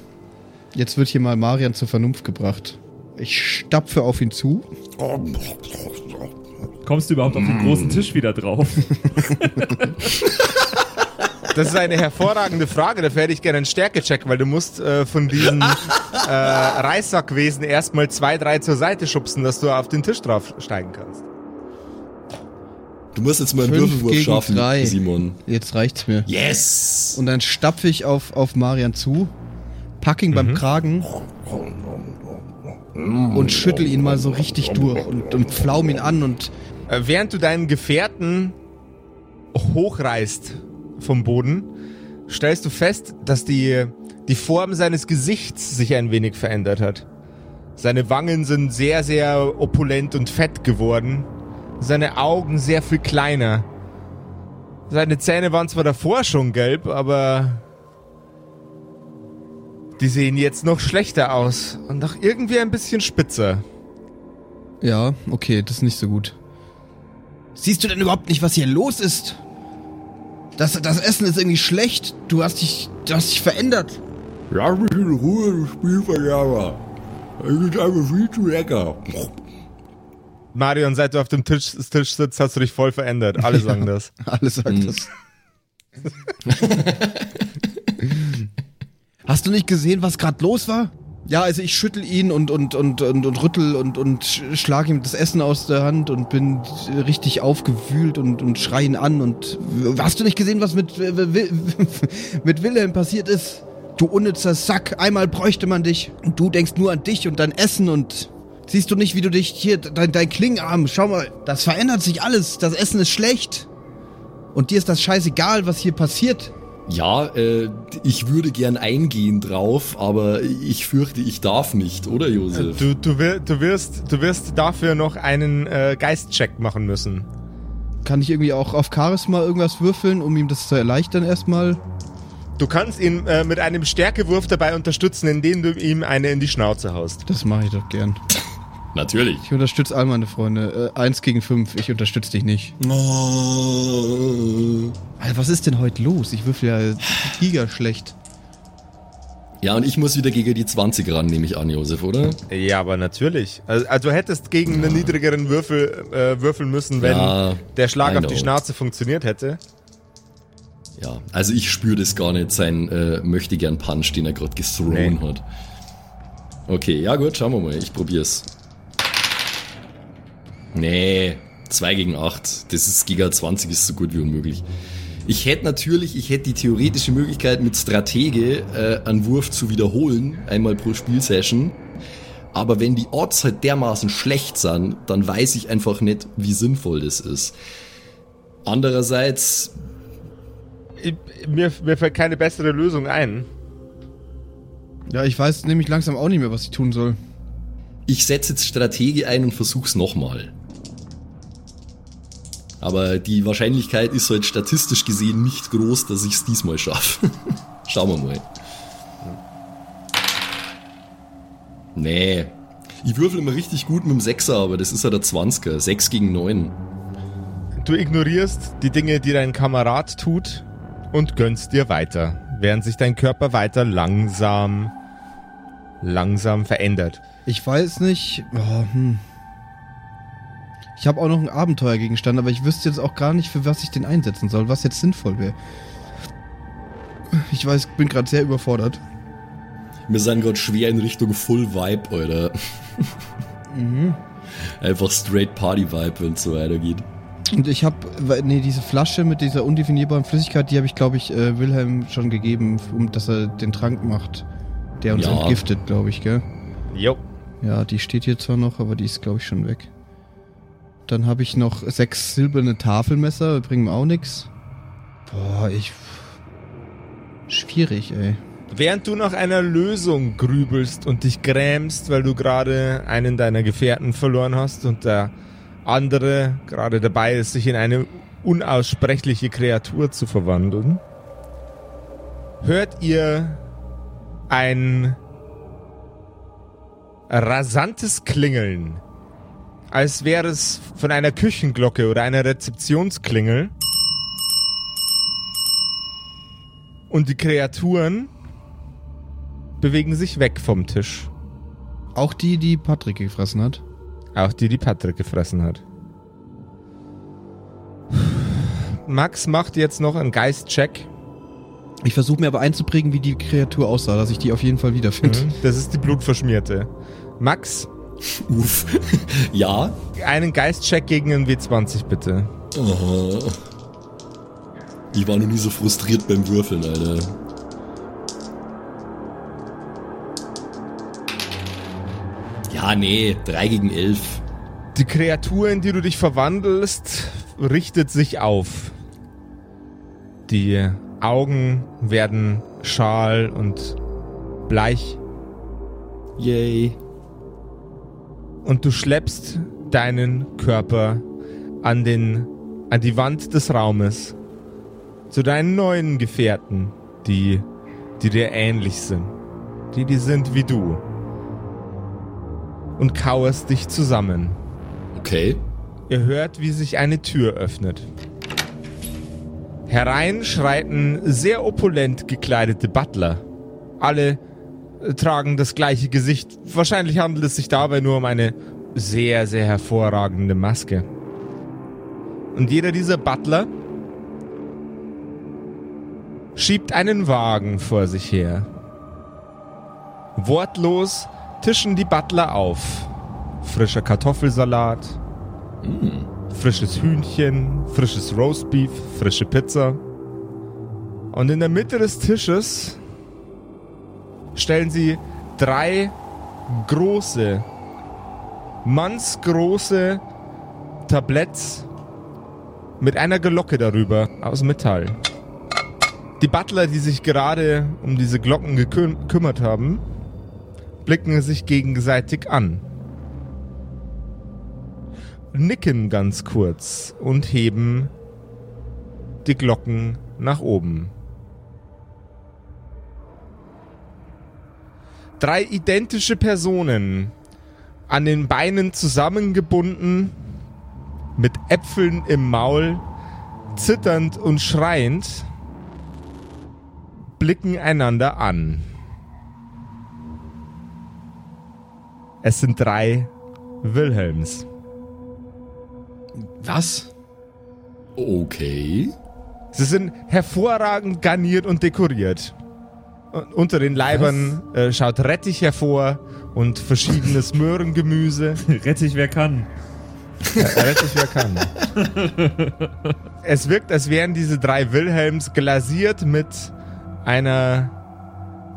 jetzt wird hier mal Marian zur Vernunft gebracht. Ich stapfe auf ihn zu. Kommst du überhaupt auf den großen Tisch wieder drauf? Das ist eine hervorragende Frage. Dafür hätte ich gerne einen Stärkecheck, weil du musst äh, von diesen äh, Reissackwesen erstmal zwei, drei zur Seite schubsen, dass du auf den Tisch draufsteigen kannst. Du musst jetzt mal einen Fünf Würfelwurf gegen schaffen, drei. Simon. Jetzt reicht's mir. Yes! Und dann stapfe ich auf, auf Marian zu, pack ihn beim Kragen und schüttel ihn mal so richtig durch und, und pflaum ihn an und Äh, während du deinen Gefährten hochreißt vom Boden, stellst du fest, dass die, die Form seines Gesichts sich ein wenig verändert hat. Seine Wangen sind sehr, sehr opulent und fett geworden. Seine Augen sehr viel kleiner. Seine Zähne waren zwar davor schon gelb, aber die sehen jetzt noch schlechter aus und auch irgendwie ein bisschen spitzer. ja, okay, das ist nicht so gut. Siehst du denn überhaupt nicht, was hier los ist? Das, das Essen ist irgendwie schlecht. Du hast dich, du hast dich verändert. Lass mich in Ruhe, du Spielverderber. Es ist einfach viel zu lecker. Marion, seit du auf dem Tisch, Tisch sitzt, hast du dich voll verändert. Alle (laughs) sagen das. Alle sagen das. (laughs) Hast du nicht gesehen, was gerade los war? Ja, also ich schüttel ihn und und und und, und rüttel und und sch- schlag ihm das Essen aus der Hand und bin richtig aufgewühlt und und schrei ihn an und hast du nicht gesehen, was mit (laughs) mit Wilhelm passiert ist? Du unnützer Sack, einmal bräuchte man dich und du denkst nur an dich und dein Essen und siehst du nicht, wie du dich hier dein dein Klingarm, schau mal, das verändert sich alles, das Essen ist schlecht. Und dir ist das scheißegal, was hier passiert. Ja, äh, ich würde gern eingehen drauf, aber ich fürchte, ich darf nicht, oder Josef? Du, du, du, wirst, du wirst dafür noch einen äh, Geistcheck machen müssen. Kann ich irgendwie auch auf Charisma irgendwas würfeln, um ihm das zu erleichtern erstmal? Du kannst ihn äh, mit einem Stärkewurf dabei unterstützen, indem du ihm eine in die Schnauze haust. Das mache ich doch gern. Natürlich. Ich unterstütze all meine Freunde. Äh, eins gegen fünf, ich unterstütze dich nicht. Alter, was ist denn heute los? Ich würfel ja giga schlecht. Ja, und ich muss wieder gegen die 20 ran, nehme ich an, Josef, oder? Ja, aber natürlich. Also, also du hättest gegen einen niedrigeren Würfel äh, würfeln müssen, wenn Ja, der Schlag auf die. Schnauze funktioniert hätte. Ja, also ich spüre das gar nicht, sein äh, möchte gern Punch, den er gerade gesthrown Nee. hat. Okay, ja gut, schauen wir mal, ich probier's. Nee, 2 gegen 8. Das ist Giga 20 ist so gut wie unmöglich. Ich hätte natürlich, ich hätte die theoretische Möglichkeit mit Stratege äh, einen Wurf zu wiederholen, einmal pro Spielsession. Aber wenn die Odds halt dermaßen schlecht sind, dann weiß ich einfach nicht, wie sinnvoll das ist. Andererseits, Ich, mir, mir fällt keine bessere Lösung ein. Ja, ich weiß nämlich langsam auch nicht mehr, was ich tun soll. ich setze jetzt Strategie ein und versuch's nochmal. Aber die Wahrscheinlichkeit ist halt statistisch gesehen nicht groß, dass ich's diesmal schaffe. (laughs) Schauen wir mal. Nee. Ich würfel immer richtig gut mit dem Sechser, aber das ist ja der 20er. 6 gegen 9. Du ignorierst die Dinge, die dein Kamerad tut und gönnst dir weiter, während sich dein Körper weiter langsam, langsam verändert. Ich weiß nicht. Oh, hm. Ich habe auch noch einen Abenteuergegenstand, aber ich wüsste jetzt auch gar nicht, für was ich den einsetzen soll, was jetzt sinnvoll wäre. Ich weiß, bin gerade sehr überfordert. Wir sind gerade schwer in Richtung Full Vibe, Alter. (laughs) Einfach straight Party Vibe, wenn's so weitergeht. Und ich habe, nee, diese Flasche mit dieser undefinierbaren Flüssigkeit, die habe ich, glaube ich, äh, Wilhelm schon gegeben, um dass er den Trank macht, der uns Ja. entgiftet, glaube ich, gell? Jo. Ja, die steht hier zwar noch, aber die ist, glaube ich, schon weg. Dann habe ich noch sechs silberne Tafelmesser, bringen mir auch nix. Boah, ich. Schwierig, ey. Während du nach einer Lösung grübelst und dich grämst, weil du gerade einen deiner Gefährten verloren hast und der andere gerade dabei ist, sich in eine unaussprechliche Kreatur zu verwandeln, hört ihr ein rasantes Klingeln, als wäre es von einer Küchenglocke oder einer Rezeptionsklingel. Und die Kreaturen bewegen sich weg vom Tisch. Auch die, die Patrick gefressen hat. Auch die, die Patrick gefressen hat. Max macht jetzt noch einen Geistcheck. Ich versuche mir aber einzuprägen, wie die Kreatur aussah, dass ich die auf jeden Fall wiederfinde. Mhm. Das ist die Blutverschmierte. Max, Uff. (laughs) ja. einen Geistcheck gegen einen W20 bitte. Aha. Ich war noch nie so frustriert beim Würfeln, Alter. Ja, nee, 3 gegen 11. Die Kreatur, in die du dich verwandelst, richtet sich auf. Die Augen werden schal und bleich Yay. Und du schleppst deinen Körper an den an die Wand des Raumes zu deinen neuen Gefährten, die die dir ähnlich sind, die die sind wie du und kauerst dich zusammen. Okay. Ihr hört, wie sich eine Tür öffnet. Herein schreiten sehr opulent gekleidete Butler. Alle tragen das gleiche Gesicht. Wahrscheinlich handelt es sich dabei nur um eine sehr, sehr hervorragende Maske. Und jeder dieser Butler schiebt einen Wagen vor sich her. Wortlos tischen die Butler auf. Frischer Kartoffelsalat, frisches Hühnchen, frisches Roastbeef, frische Pizza. Und in der Mitte des Tisches stellen sie drei große, mannsgroße Tabletts mit einer Glocke darüber aus Metall. Die Butler, die sich gerade um diese Glocken gekü- gekümmert haben, blicken sich gegenseitig an. Nicken ganz kurz und heben die Glocken nach oben. Drei identische Personen, an den Beinen zusammengebunden, mit Äpfeln im Maul, zitternd und schreiend, blicken einander an. Es sind drei Wilhelms. Was? Okay. Sie sind hervorragend garniert und dekoriert. Unter den Leibern äh, schaut Rettich hervor und verschiedenes (laughs) Möhrengemüse. Rettich, wer kann. Äh, Rettich, wer kann. es wirkt, als wären diese drei Wilhelms glasiert mit einer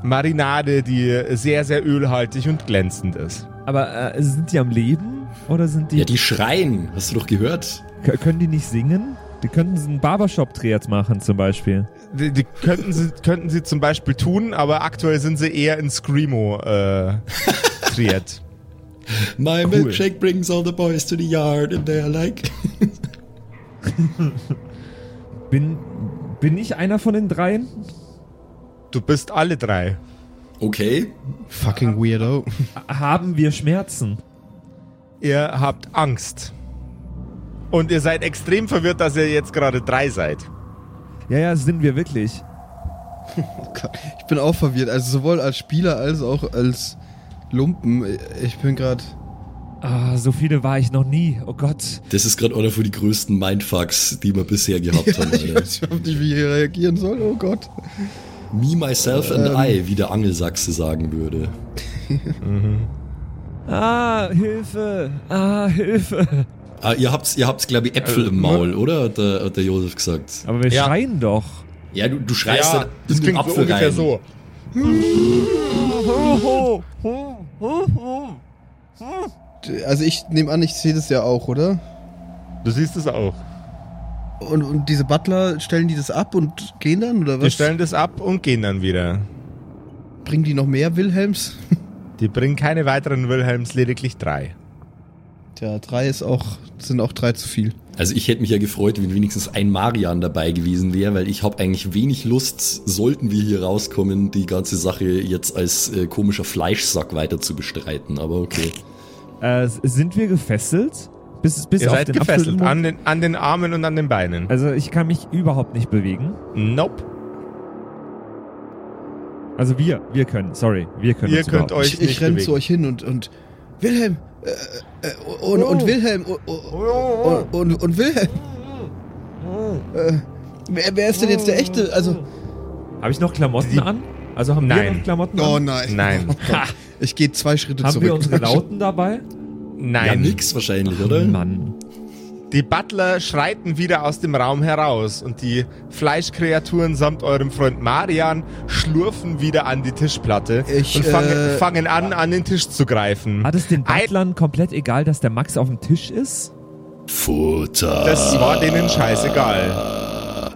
Marinade, die sehr, sehr ölhaltig und glänzend ist. Aber äh, sind die am Leben? Oder sind die. Ja, die schreien. Hast du doch gehört? K- können die nicht singen? Die könnten so einen Barbershop-Dreh jetzt machen, zum Beispiel. Die, die könnten, sie, könnten sie zum Beispiel tun, aber aktuell sind sie eher in Screamo äh, (laughs) triert. My Cool. milkshake brings all the boys to the yard and they're like. (laughs) Bin, bin ich einer von den dreien? Du bist alle drei. Okay. Fucking Weirdo. Haben wir Schmerzen? Ihr habt Angst. Und ihr seid extrem verwirrt, dass ihr jetzt gerade drei seid. Ja, ja, sind wir wirklich. Oh (laughs) Gott, Ich bin auch verwirrt. Also sowohl als Spieler als auch als Lumpen. Ich bin gerade. Ah, so viele war ich noch nie. Oh Gott. Das ist gerade einer von die größten Mindfucks, die wir bisher gehabt (laughs) haben. ich Alter. weiß überhaupt nicht, wie ich hier reagieren soll. Oh Gott. Me, myself and I, wie der Angelsachse sagen würde. (laughs) Ah, Hilfe. Ah, Hilfe. Ah, ihr habt, ihr habt glaube ich, Äpfel im Maul, oder? Hat der, hat der Josef gesagt. Aber wir Ja. schreien doch. Ja, du, du schreist dann das klingt so Apfel ungefähr rein. so. Also ich nehme an, ich sehe das ja auch, oder? Du siehst es auch. Und, und diese Butler, stellen die das ab und gehen dann? Oder Wir was? stellen das ab und gehen dann wieder. Bringen die noch mehr Wilhelms? (laughs) Die bringen keine weiteren Wilhelms, lediglich drei. Tja, drei ist auch, sind auch drei zu viel. Also ich hätte mich ja gefreut, wenn wenigstens ein Marian dabei gewesen wäre, weil ich habe eigentlich wenig Lust, sollten wir hier rauskommen, die ganze Sache jetzt als äh, komischer Fleischsack weiter zu bestreiten. Aber okay. Äh, sind wir gefesselt? Bis, bis Ihr auf seid den gefesselt an den, an den Armen und an den Beinen. Also ich kann mich überhaupt nicht bewegen. Nope. Also wir, wir können, sorry, wir können Ihr uns könnt überhaupt euch Ich, ich nicht renn bewegen. zu euch hin und, und Wilhelm! Äh, äh, und, und Wilhelm! Und, und, und, und Wilhelm! Äh, wer, wer ist denn jetzt der echte? Also. Habe ich noch Klamotten an? Also haben wir Nein. noch Klamotten Oh an? nein. (laughs) Nein. Oh. Ich gehe zwei Schritte Haben zurück. wir unsere (laughs) Lauten dabei? Nein. Ja, nix wahrscheinlich, oder? Mann. Die Butler schreiten wieder aus dem Raum heraus und die Fleischkreaturen samt eurem Freund Marian schlurfen wieder an die Tischplatte Ich, und fangen, äh, fangen an, an den Tisch zu greifen. War das den Ein- Butlern komplett egal, dass der Max auf dem Tisch ist? Futter. Das war denen scheißegal.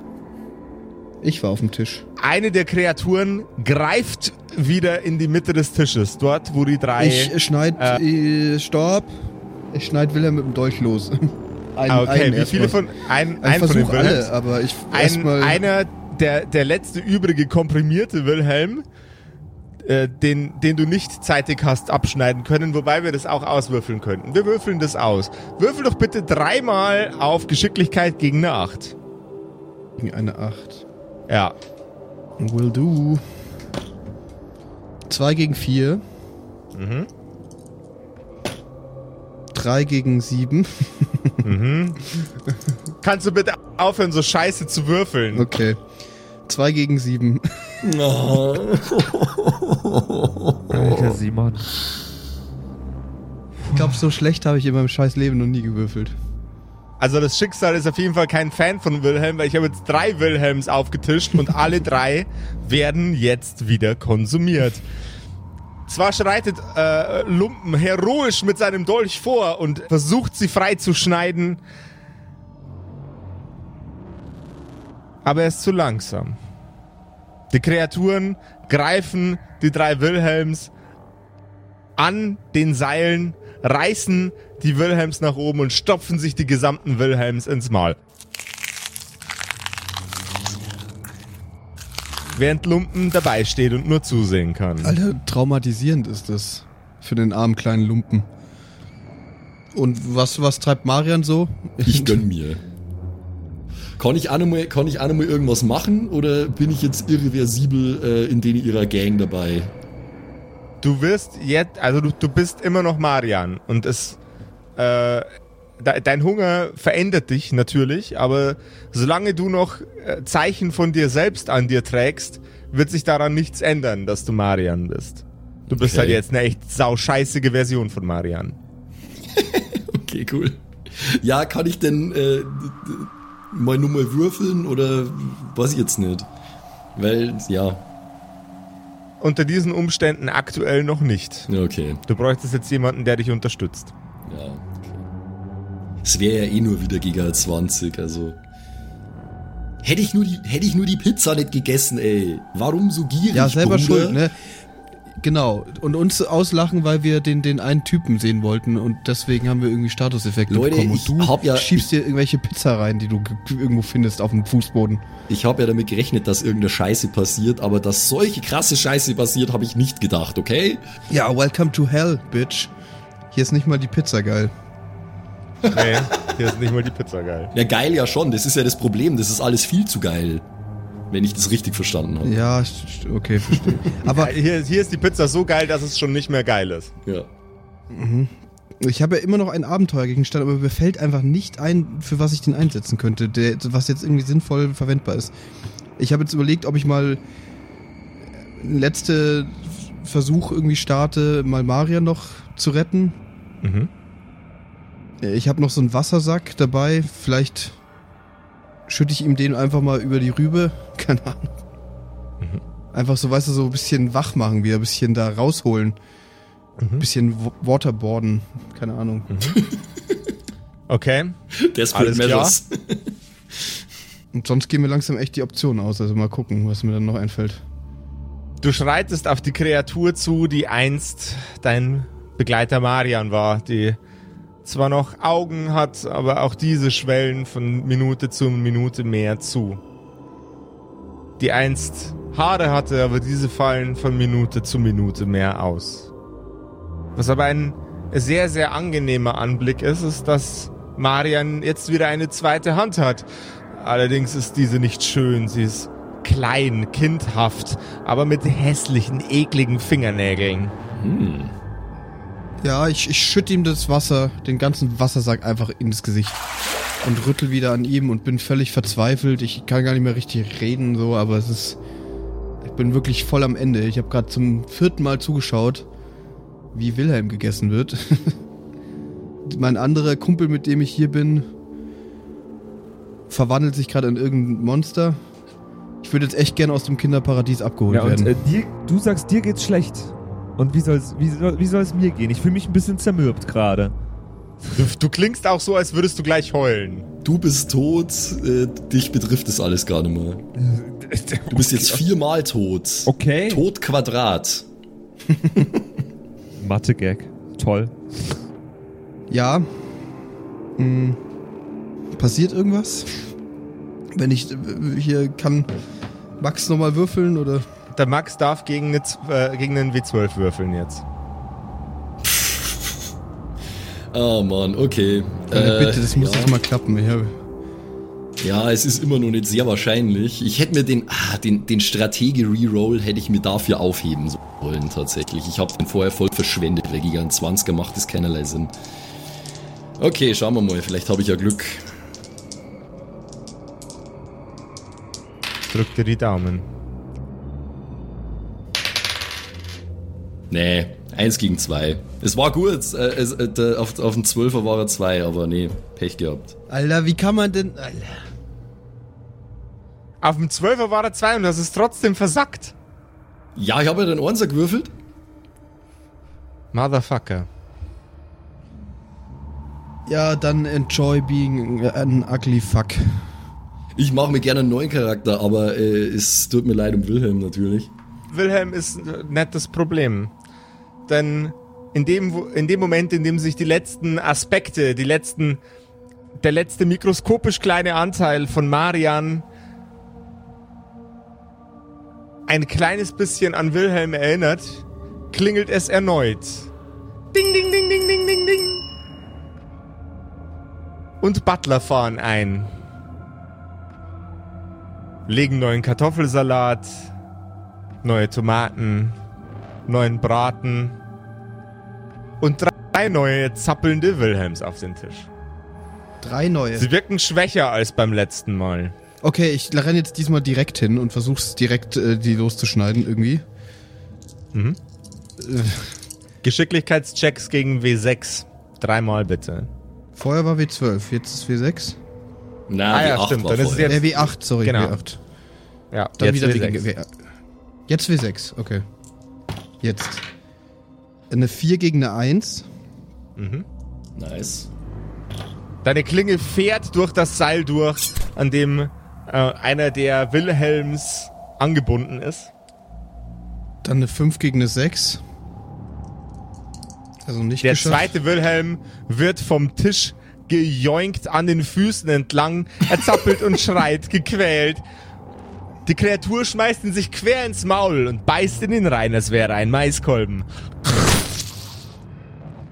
Ich war auf dem Tisch. Eine der Kreaturen greift wieder in die Mitte des Tisches, dort wo die drei... Ich schneid äh, Stopp. Ich schneid Wilhelm mit dem Dolch los. Ein, Ah, okay, wie viele von... Ein, Ich ein von den Wilhelms? alle, aber ich Ein, einer, der, der letzte übrige komprimierte Wilhelm, äh, den, den du nicht zeitig hast abschneiden können, wobei wir das auch auswürfeln könnten. Wir würfeln das aus. Würfel doch bitte dreimal auf Geschicklichkeit gegen eine 8. Eine 8. Ja. Will do. 2 gegen 4. Mhm. 3 gegen 7. Kannst du bitte aufhören, so scheiße zu würfeln? Okay. 2 gegen 7. Alter Simon. Ich glaube, so schlecht habe ich in meinem scheiß Leben noch nie gewürfelt. Also das Schicksal ist auf jeden Fall kein Fan von Wilhelm, weil ich habe jetzt drei Wilhelms aufgetischt und alle drei werden jetzt wieder konsumiert. Zwar schreitet äh, Lumpen heroisch mit seinem Dolch vor und versucht sie freizuschneiden, aber er ist zu langsam. Die Kreaturen greifen die drei Wilhelms an den Seilen, reißen die Wilhelms nach oben und stopfen sich die gesamten Wilhelms ins Maul. Während Lumpen dabei steht und nur zusehen kann. Alter, traumatisierend ist das. Für den armen kleinen Lumpen. Und was, was treibt Marian so? Ich gönn mir. Kann ich, auch noch mal, kann ich auch noch mal irgendwas machen oder bin ich jetzt irreversibel äh, in denen ihrer Gang dabei? Du wirst jetzt, also du, du bist immer noch Marian und es, äh, dein Hunger verändert dich natürlich, aber solange du noch äh, Zeichen von dir selbst an dir trägst, wird sich daran nichts ändern, dass du Marian bist. Du bist Okay. halt jetzt eine echt sauscheißige Version von Marian. (laughs) Okay, cool. Ja, kann ich denn äh, nur mal würfeln oder weiß ich jetzt nicht? Weil, ja, Unter diesen Umständen aktuell noch nicht. okay. Du bräuchtest jetzt jemanden, der dich unterstützt. Ja. Es wäre ja eh nur wieder Giga 20, also. Hätte ich, nur die, hätte ich nur die Pizza nicht gegessen, ey. Warum so gierig, Ja, selber Bruder? schuld, ne? Genau. Und uns auslachen, weil wir den, den einen Typen sehen wollten und deswegen haben wir irgendwie Statuseffekte Leute, bekommen. Und du hab ja- schiebst dir irgendwelche Pizza rein, die du irgendwo findest auf dem Fußboden. Ich habe ja damit gerechnet, dass irgendeine Scheiße passiert, aber dass solche krasse Scheiße passiert, habe ich nicht gedacht, okay? Ja, welcome to hell, bitch. Hier ist nicht mal die Pizza geil. Nee, hier ist nicht mal die Pizza geil. Ja, geil ja schon, das ist ja das Problem, das ist alles viel zu geil. Wenn ich das richtig verstanden habe. Ja, okay, verstehe. Aber (laughs) Hier, hier ist die Pizza so geil, dass es schon nicht mehr geil ist. Ja. ich habe ja immer noch einen Abenteuergegenstand, aber mir fällt einfach nicht ein, für was ich den einsetzen könnte, der, was jetzt irgendwie sinnvoll verwendbar ist. Ich habe jetzt überlegt, ob ich mal einen letzte Versuch irgendwie starte, mal Maria noch zu retten. Mhm. Ich habe noch so einen Wassersack dabei. Vielleicht schütte ich ihm den einfach mal über die Rübe. (laughs) Keine Ahnung. Einfach so, weißt du, so ein bisschen wach machen, wieder ein bisschen da rausholen. Ein bisschen wa- waterboarden. Keine Ahnung. (laughs) Okay. Desperate Alles klar. Measures. (laughs) Und sonst gehen mir langsam echt die Optionen aus. Also mal gucken, was mir dann noch einfällt. Du schreitest auf die Kreatur zu, die einst dein Begleiter Marian war, die zwar noch Augen hat, aber auch diese schwellen von Minute zu Minute mehr zu. Die einst Haare hatte, aber diese fallen von Minute zu Minute mehr aus. Was aber ein sehr, sehr angenehmer Anblick ist, ist, dass Marian jetzt wieder eine zweite Hand hat. Allerdings ist diese nicht schön, sie ist klein, kindhaft, aber mit hässlichen, ekligen Fingernägeln. Ja, ich, ich schütte ihm das Wasser, den ganzen Wassersack einfach ins Gesicht. Und rüttel wieder an ihm und bin völlig verzweifelt. Ich kann gar nicht mehr richtig reden, so, aber es ist. Ich bin wirklich voll am Ende. Ich habe gerade zum vierten Mal zugeschaut, wie Wilhelm gegessen wird. (laughs) mein anderer Kumpel, mit dem ich hier bin, verwandelt sich gerade in irgendein Monster. Ich würde jetzt echt gern aus dem Kinderparadies abgeholt Ja, und werden. äh, dir, du sagst, dir geht's schlecht. Und wie soll's, wie soll, wie soll's mir gehen? Ich fühle mich ein bisschen zermürbt gerade. Du, du klingst auch so, als würdest du gleich heulen. Du bist tot, äh, dich betrifft das alles gar nicht mehr. Du bist jetzt viermal tot. Okay. Tot Quadrat. (laughs) Mathe-Gag. Toll. Ja. Hm. Passiert irgendwas? Wenn ich äh, hier kann Max nochmal würfeln oder? Der Max darf gegen, eine, äh, gegen einen W12 würfeln jetzt. Ah, Mann, okay. Äh, bitte, das muss ja. jetzt mal klappen. Ja, es ist immer noch nicht sehr wahrscheinlich. Ich hätte mir den, ah, den, den Stratege-Reroll hätte ich mir dafür aufheben sollen. wollen tatsächlich. Ich habe den vorher voll verschwendet, weil Gigant 20er macht das keinerlei Sinn. Okay, schauen wir mal, vielleicht habe ich ja Glück. Drück dir die Daumen. Nee, eins gegen zwei. Es war gut, äh, es, äh, auf, auf dem 12er war er zwei, aber nee, Pech gehabt. Alter, wie kann man denn. Alter. Auf dem 12er war er 2 und das ist trotzdem versackt. Ja, ich habe ja den Einser gewürfelt. Motherfucker. Ja, dann enjoy being an ugly fuck. Ich mache mir gerne einen neuen Charakter, aber äh, es tut mir leid um Wilhelm natürlich. Wilhelm ist ein nettes Problem. Denn in dem, in dem Moment, in dem sich die letzten Aspekte, die letzten, der letzte mikroskopisch kleine Anteil von Marian ein kleines bisschen an Wilhelm erinnert, klingelt es erneut. Ding, ding, ding, ding, ding, ding, ding. Und Butler fahren ein. Legen neuen Kartoffelsalat, neue Tomaten, neuen Braten und drei neue zappelnde Wilhelms auf den Tisch. Drei neue. Sie wirken schwächer als beim letzten Mal. Okay, ich renne jetzt diesmal direkt hin und versuch's direkt äh, die loszuschneiden irgendwie. Geschicklichkeitschecks gegen W6. Dreimal bitte. Vorher war W12, jetzt ist W6. Na, Ah ja, 8 stimmt, war dann ist es vorher. Äh, W8, sorry, Genau. W8. Ja, Dann jetzt wieder W6. W6. Jetzt W6, okay. Jetzt. Eine 4 gegen eine 1. Nice. Deine Klinge fährt durch das Seil durch, an dem äh, einer der Wilhelms angebunden ist. Dann eine 5 gegen eine 6. Also nicht Der geschafft. zweite Wilhelm wird vom Tisch gejoinkt an den Füßen entlang. Er zappelt und (laughs) schreit, gequält. Die Kreatur schmeißt ihn sich quer ins Maul und beißt in ihn rein, als wäre ein Maiskolben.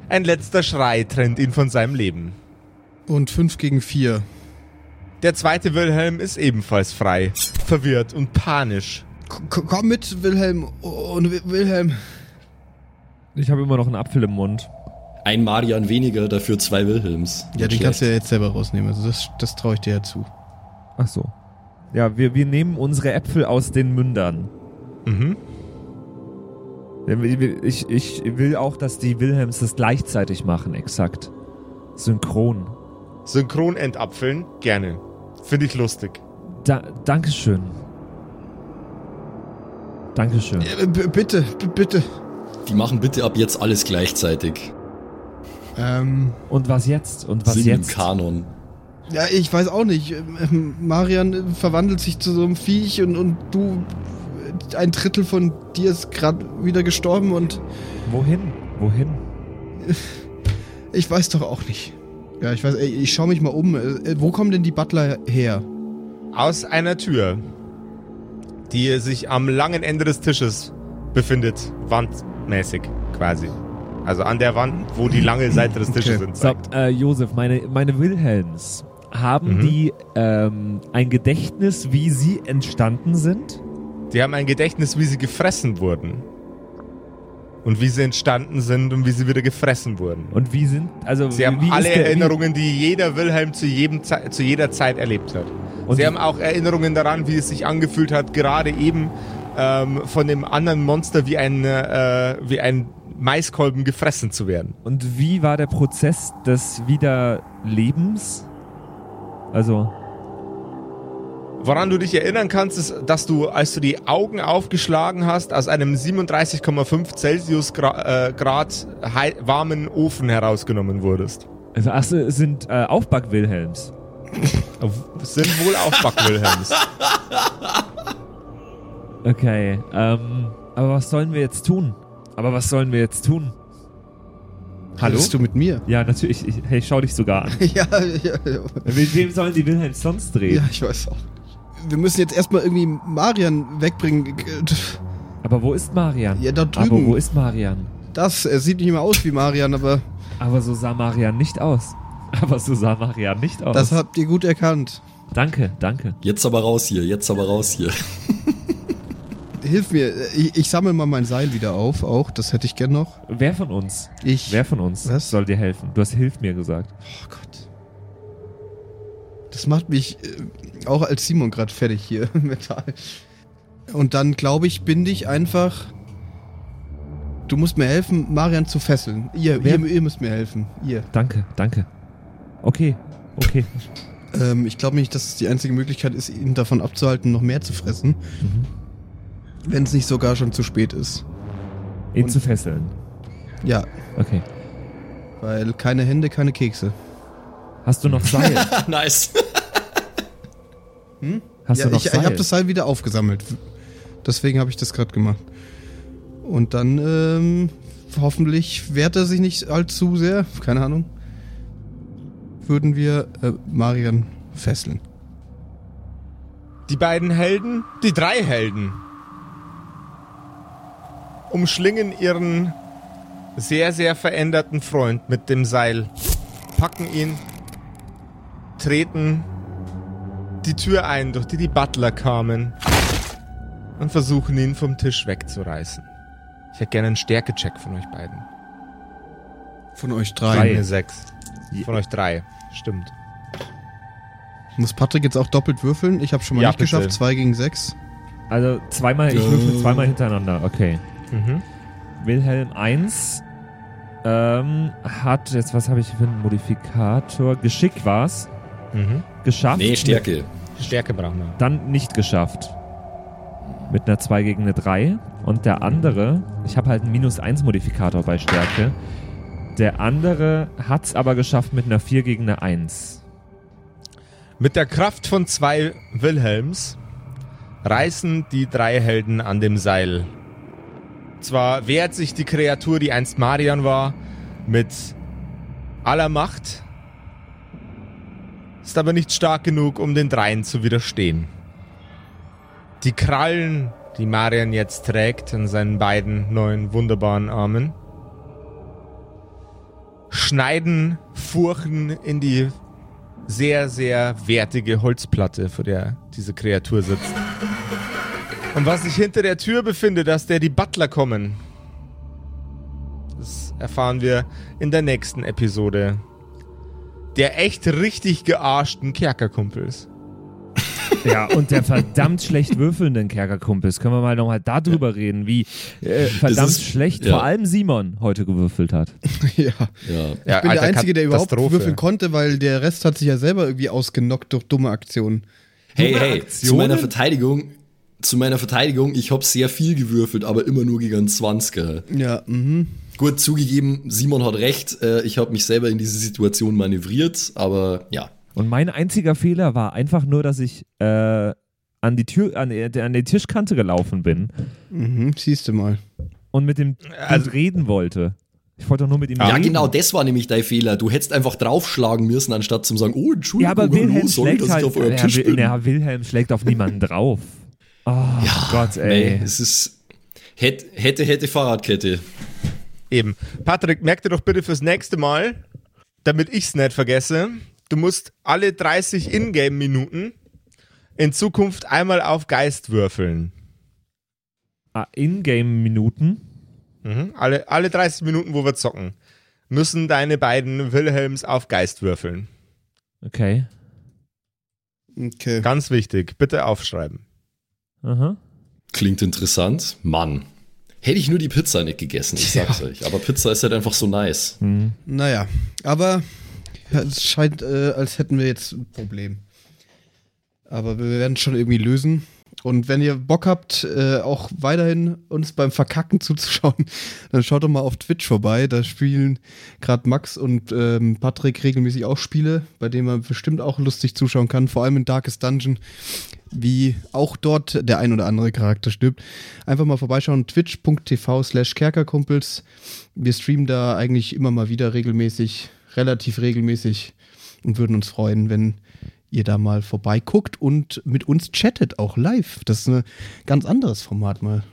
Ein letzter Schrei trennt ihn von seinem Leben. Und 5 gegen 4. Der zweite Wilhelm ist ebenfalls frei, verwirrt und panisch. K komm mit, Wilhelm. Oh, Wi- Wilhelm. Ich habe immer noch einen Apfel im Mund. Ein Marian weniger, dafür zwei Wilhelms. Ja, Nicht den kannst du ja jetzt selber rausnehmen. Also das, das traue ich dir ja zu. Ach so. Ja, wir, wir nehmen unsere Äpfel aus den Mündern. Mhm. Ich, ich will auch, dass die Wilhelms das gleichzeitig machen, exakt. Synchron. Synchron entapfeln? Gerne. Finde ich lustig. Da, Dankeschön. Dankeschön. B- bitte, bitte. Die machen bitte ab jetzt alles gleichzeitig. Ähm, Und was jetzt? Und was Sind jetzt? im Kanon. ja, ich weiß auch nicht. Ähm, Marian verwandelt sich zu so einem Viech und, und du, ein Drittel von dir ist gerade wieder gestorben und Wohin? Wohin? (laughs) ich weiß doch auch nicht. Ja, ich weiß, ey, ich schau mich mal um. Äh, Wo kommen denn die Butler her? Aus einer Tür, die sich am langen Ende des Tisches befindet, wandmäßig quasi. Also an der Wand, wo die lange Seite des Tisches Okay. sind. Zeigt. äh, Josef, meine, meine Wilhelms, haben Mhm. die ähm, ein Gedächtnis, wie sie entstanden sind? Die haben ein Gedächtnis, wie sie gefressen wurden. Und wie sie entstanden sind und wie sie wieder gefressen wurden. Und wie sind, also Sie haben wie alle der, Erinnerungen, die jeder Wilhelm zu, jedem zu jeder Zeit erlebt hat. Und Sie haben auch Erinnerungen daran, wie es sich angefühlt hat, gerade eben ähm, von dem anderen Monster wie ein, äh, wie ein Maiskolben gefressen zu werden. Wie, und wie war der Prozess des Wiederlebens? Also, Woran du dich erinnern kannst, ist, dass du, als du die Augen aufgeschlagen hast, aus einem 37,5 Celsius Gra äh, Grad warmen Ofen herausgenommen wurdest. also ach, sind äh, Aufback-Wilhelms. (laughs) Es sind wohl auch Back-Wilhelms. (laughs) Okay, ähm, aber was sollen wir jetzt tun? Aber was sollen wir jetzt tun? Hallo? Redest du mit mir? Ja, natürlich. Ich, hey, schau dich sogar an. (laughs) ja, ja, ja. Mit wem sollen die Wilhelms sonst drehen? Ja, ich weiß auch. Wir müssen jetzt erstmal irgendwie Marian wegbringen. Aber wo ist Marian? Ja, da Aber drüben. wo ist Marian? Das, er sieht nicht mehr aus wie Marian, aber Aber so sah Marian nicht aus. Aber so sah Marian nicht aus. das habt ihr gut erkannt. danke, danke. Jetzt aber raus hier, jetzt aber raus hier. (laughs) hilf mir. Ich, ich sammle mal mein Seil wieder auf, auch. Das hätte ich gern noch. Wer von uns? Ich. Wer von uns Was? soll dir helfen? Du hast Hilf mir gesagt. Oh Gott. Das macht mich äh, auch als Simon gerade fertig hier. (laughs) Metall. Und dann, glaube ich, bin ich einfach. Du musst mir helfen, Marian zu fesseln. Ihr, ihr, ihr müsst mir helfen. Ihr. Danke, danke. Okay, okay. (laughs) Ähm, ich glaube nicht, dass es die einzige Möglichkeit ist, ihn davon abzuhalten, noch mehr zu fressen. Mhm. Wenn es nicht sogar schon zu spät ist. Ihn Und- zu fesseln. Ja, Okay. weil keine Hände, keine Kekse. Hast du noch Seil? (laughs) nice. Hast ja, du noch ich, ich Seil? habe das Seil wieder aufgesammelt. Deswegen habe ich das gerade gemacht. Und dann ähm, hoffentlich wehrt er sich nicht allzu sehr. Keine Ahnung. Würden wir äh, Marian fesseln. Die beiden Helden, die drei Helden, umschlingen ihren sehr, sehr veränderten Freund mit dem Seil, packen ihn, treten die Tür ein, durch die die Butler kamen und versuchen ihn vom Tisch wegzureißen. Ich hätte gerne einen Stärkecheck von euch beiden. Von euch drei. Drei. Eine sechs. Von euch drei. Stimmt. Muss Patrick jetzt auch doppelt würfeln? Ich habe schon mal Ja, nicht bitte. geschafft. Zwei gegen sechs. Also zweimal, ich würfel zweimal hintereinander. Okay. Mhm. Wilhelm 1 ähm, hat, jetzt was habe ich für einen Modifikator? Geschick war's. Mhm. Geschafft. Nee, Stärke. Stärke brauchen wir. Dann nicht geschafft. Mit einer 2 gegen eine 3. Und der andere, ich habe halt einen minus 1 Modifikator bei Stärke. Der andere hat's aber geschafft mit einer 4 gegen eine 1. Mit der Kraft von zwei Wilhelms reißen die drei Helden an dem Seil. Zwar wehrt sich die Kreatur, die einst Marian war, mit aller Macht, ist aber nicht stark genug, um den dreien zu widerstehen. Die Krallen, die Marian jetzt trägt an seinen beiden neuen wunderbaren Armen, schneiden Furchen in die sehr, sehr wertige Holzplatte, vor der diese Kreatur sitzt. Und was sich hinter der Tür befindet, dass der die Butler kommen, das erfahren wir in der nächsten Episode der echt richtig gearschten Kerkerkumpels. (laughs) Ja, und der verdammt schlecht würfelnden Kerkerkumpels. Können wir mal nochmal darüber reden, wie äh, verdammt ist- schlecht ja. vor allem Simon heute gewürfelt hat. ja. (laughs) Ja. Ja, Ich bin alter der Einzige, der überhaupt würfeln konnte, weil der Rest hat sich ja selber irgendwie ausgenockt durch dumme Aktionen. Hey, Dumme hey, zu Aktionen? meiner Verteidigung, zu meiner Verteidigung, ich habe sehr viel gewürfelt, aber immer nur gegen einen 20er. Ja, mhm. Gut, zugegeben, Simon hat recht, äh, ich habe mich selber in diese Situation manövriert, aber ja. Und mein einziger Fehler war einfach nur, dass ich äh, an, die Tür, an, an die Tischkante gelaufen bin Mhm. Siehst du mal. und mit dem Also- reden wollte. Ich wollte doch nur mit ihm Ja, reden. genau, das war nämlich dein Fehler. Du hättest einfach draufschlagen müssen, anstatt zu sagen, oh, Entschuldigung, Ja, aber Wilhelm hallo, sorry, schlägt dass halt. ich auf eurem ja, Tisch bin. ja, Wilhelm schlägt auf niemanden drauf. Oh Gott, ey. Nee, es ist hätte, hätte, hätte Fahrradkette. Eben. Patrick, merk dir doch bitte fürs nächste Mal, damit ich's nicht vergesse, du musst alle 30 Ingame-Minuten in Zukunft einmal auf Geist würfeln. Ah, Ingame-Minuten. Mhm. Alle, alle 30 Minuten, wo wir zocken, müssen deine beiden Wilhelms auf Geist würfeln. Okay. Okay. Ganz wichtig, bitte aufschreiben. Aha. Klingt interessant. Mann. Hätte ich nur die Pizza nicht gegessen, ich sag's euch. Aber Pizza ist halt einfach so nice. Hm. Naja, aber ja, es scheint, äh, als hätten wir jetzt ein Problem. Aber wir werden es schon irgendwie lösen. Und wenn ihr Bock habt, äh, auch weiterhin uns beim Verkacken (laughs) zuzuschauen, dann schaut doch mal auf Twitch vorbei. Da spielen gerade Max und ähm, Patrick regelmäßig auch Spiele, bei denen man bestimmt auch lustig zuschauen kann. Vor allem in Darkest Dungeon, wie auch dort der ein oder andere Charakter stirbt. Einfach mal vorbeischauen, twitch.tv slash kerkerkumpels. Wir streamen da eigentlich immer mal wieder regelmäßig, relativ regelmäßig und würden uns freuen, wenn ihr da mal vorbeiguckt und mit uns chattet, auch live. Das ist ein ganz anderes Format mal.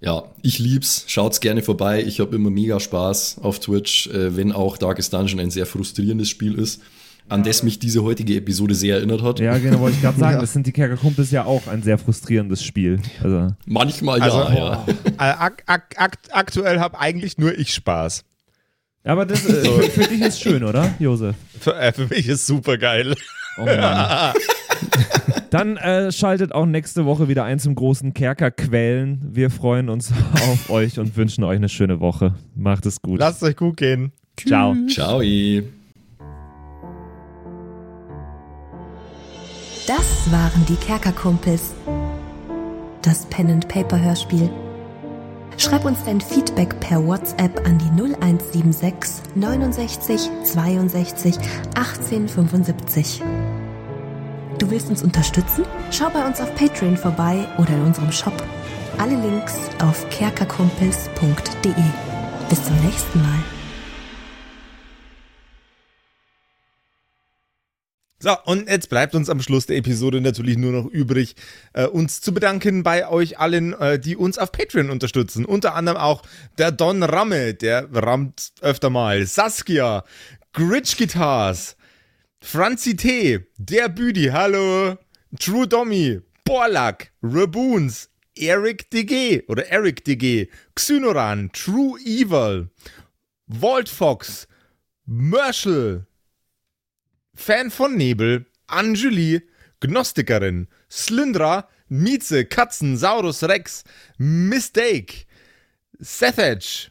Ja, ich lieb's. Schaut's gerne vorbei. Ich habe immer mega Spaß auf Twitch, äh, wenn auch Darkest Dungeon ein sehr frustrierendes Spiel ist. an das mich diese heutige Episode sehr erinnert hat. Ja, genau, wollte ich gerade sagen. (laughs) Ja. Das sind die Kerkerkumpels ja auch ein sehr frustrierendes Spiel. Also, Manchmal Also, ja, ja. (laughs) Äh, ak ak ak aktuell habe eigentlich nur ich Spaß. aber das äh, für, für dich ist schön, oder, Josef? Für, äh, für mich ist super geil. Oh Mann. (laughs) Dann äh, schaltet auch nächste Woche wieder ein zum großen Kerkerquellen. Wir freuen uns (laughs) auf euch und wünschen euch eine schöne Woche. Macht es gut. Lasst euch gut gehen. Ciao. Ciao. Das waren die Kerkerkumpels. Das Pen and Paper Hörspiel. Schreib uns dein Feedback per WhatsApp an die 0176 69 62 18 75. Du willst uns unterstützen? Schau bei uns auf Patreon vorbei oder in unserem Shop. Alle Links auf kerkerkumpels.de. Bis zum nächsten Mal. So, und jetzt bleibt uns am Schluss der Episode natürlich nur noch übrig, äh, uns zu bedanken bei euch allen, äh, die uns auf Patreon unterstützen. Unter anderem auch der Don Ramme, der rammt öfter mal, Saskia, Gritch Guitars, Franzi T, der Büdi, hallo, True Dommy, Borlak, Raboons, Eric DG oder Eric DG, Xynoran, True Evil, Walt Fox, Merschel, Fan von Nebel, Anjuli, Gnostikerin, Slyndra, Mieze, Katzen, Saurus Rex, Mistake, Sethage,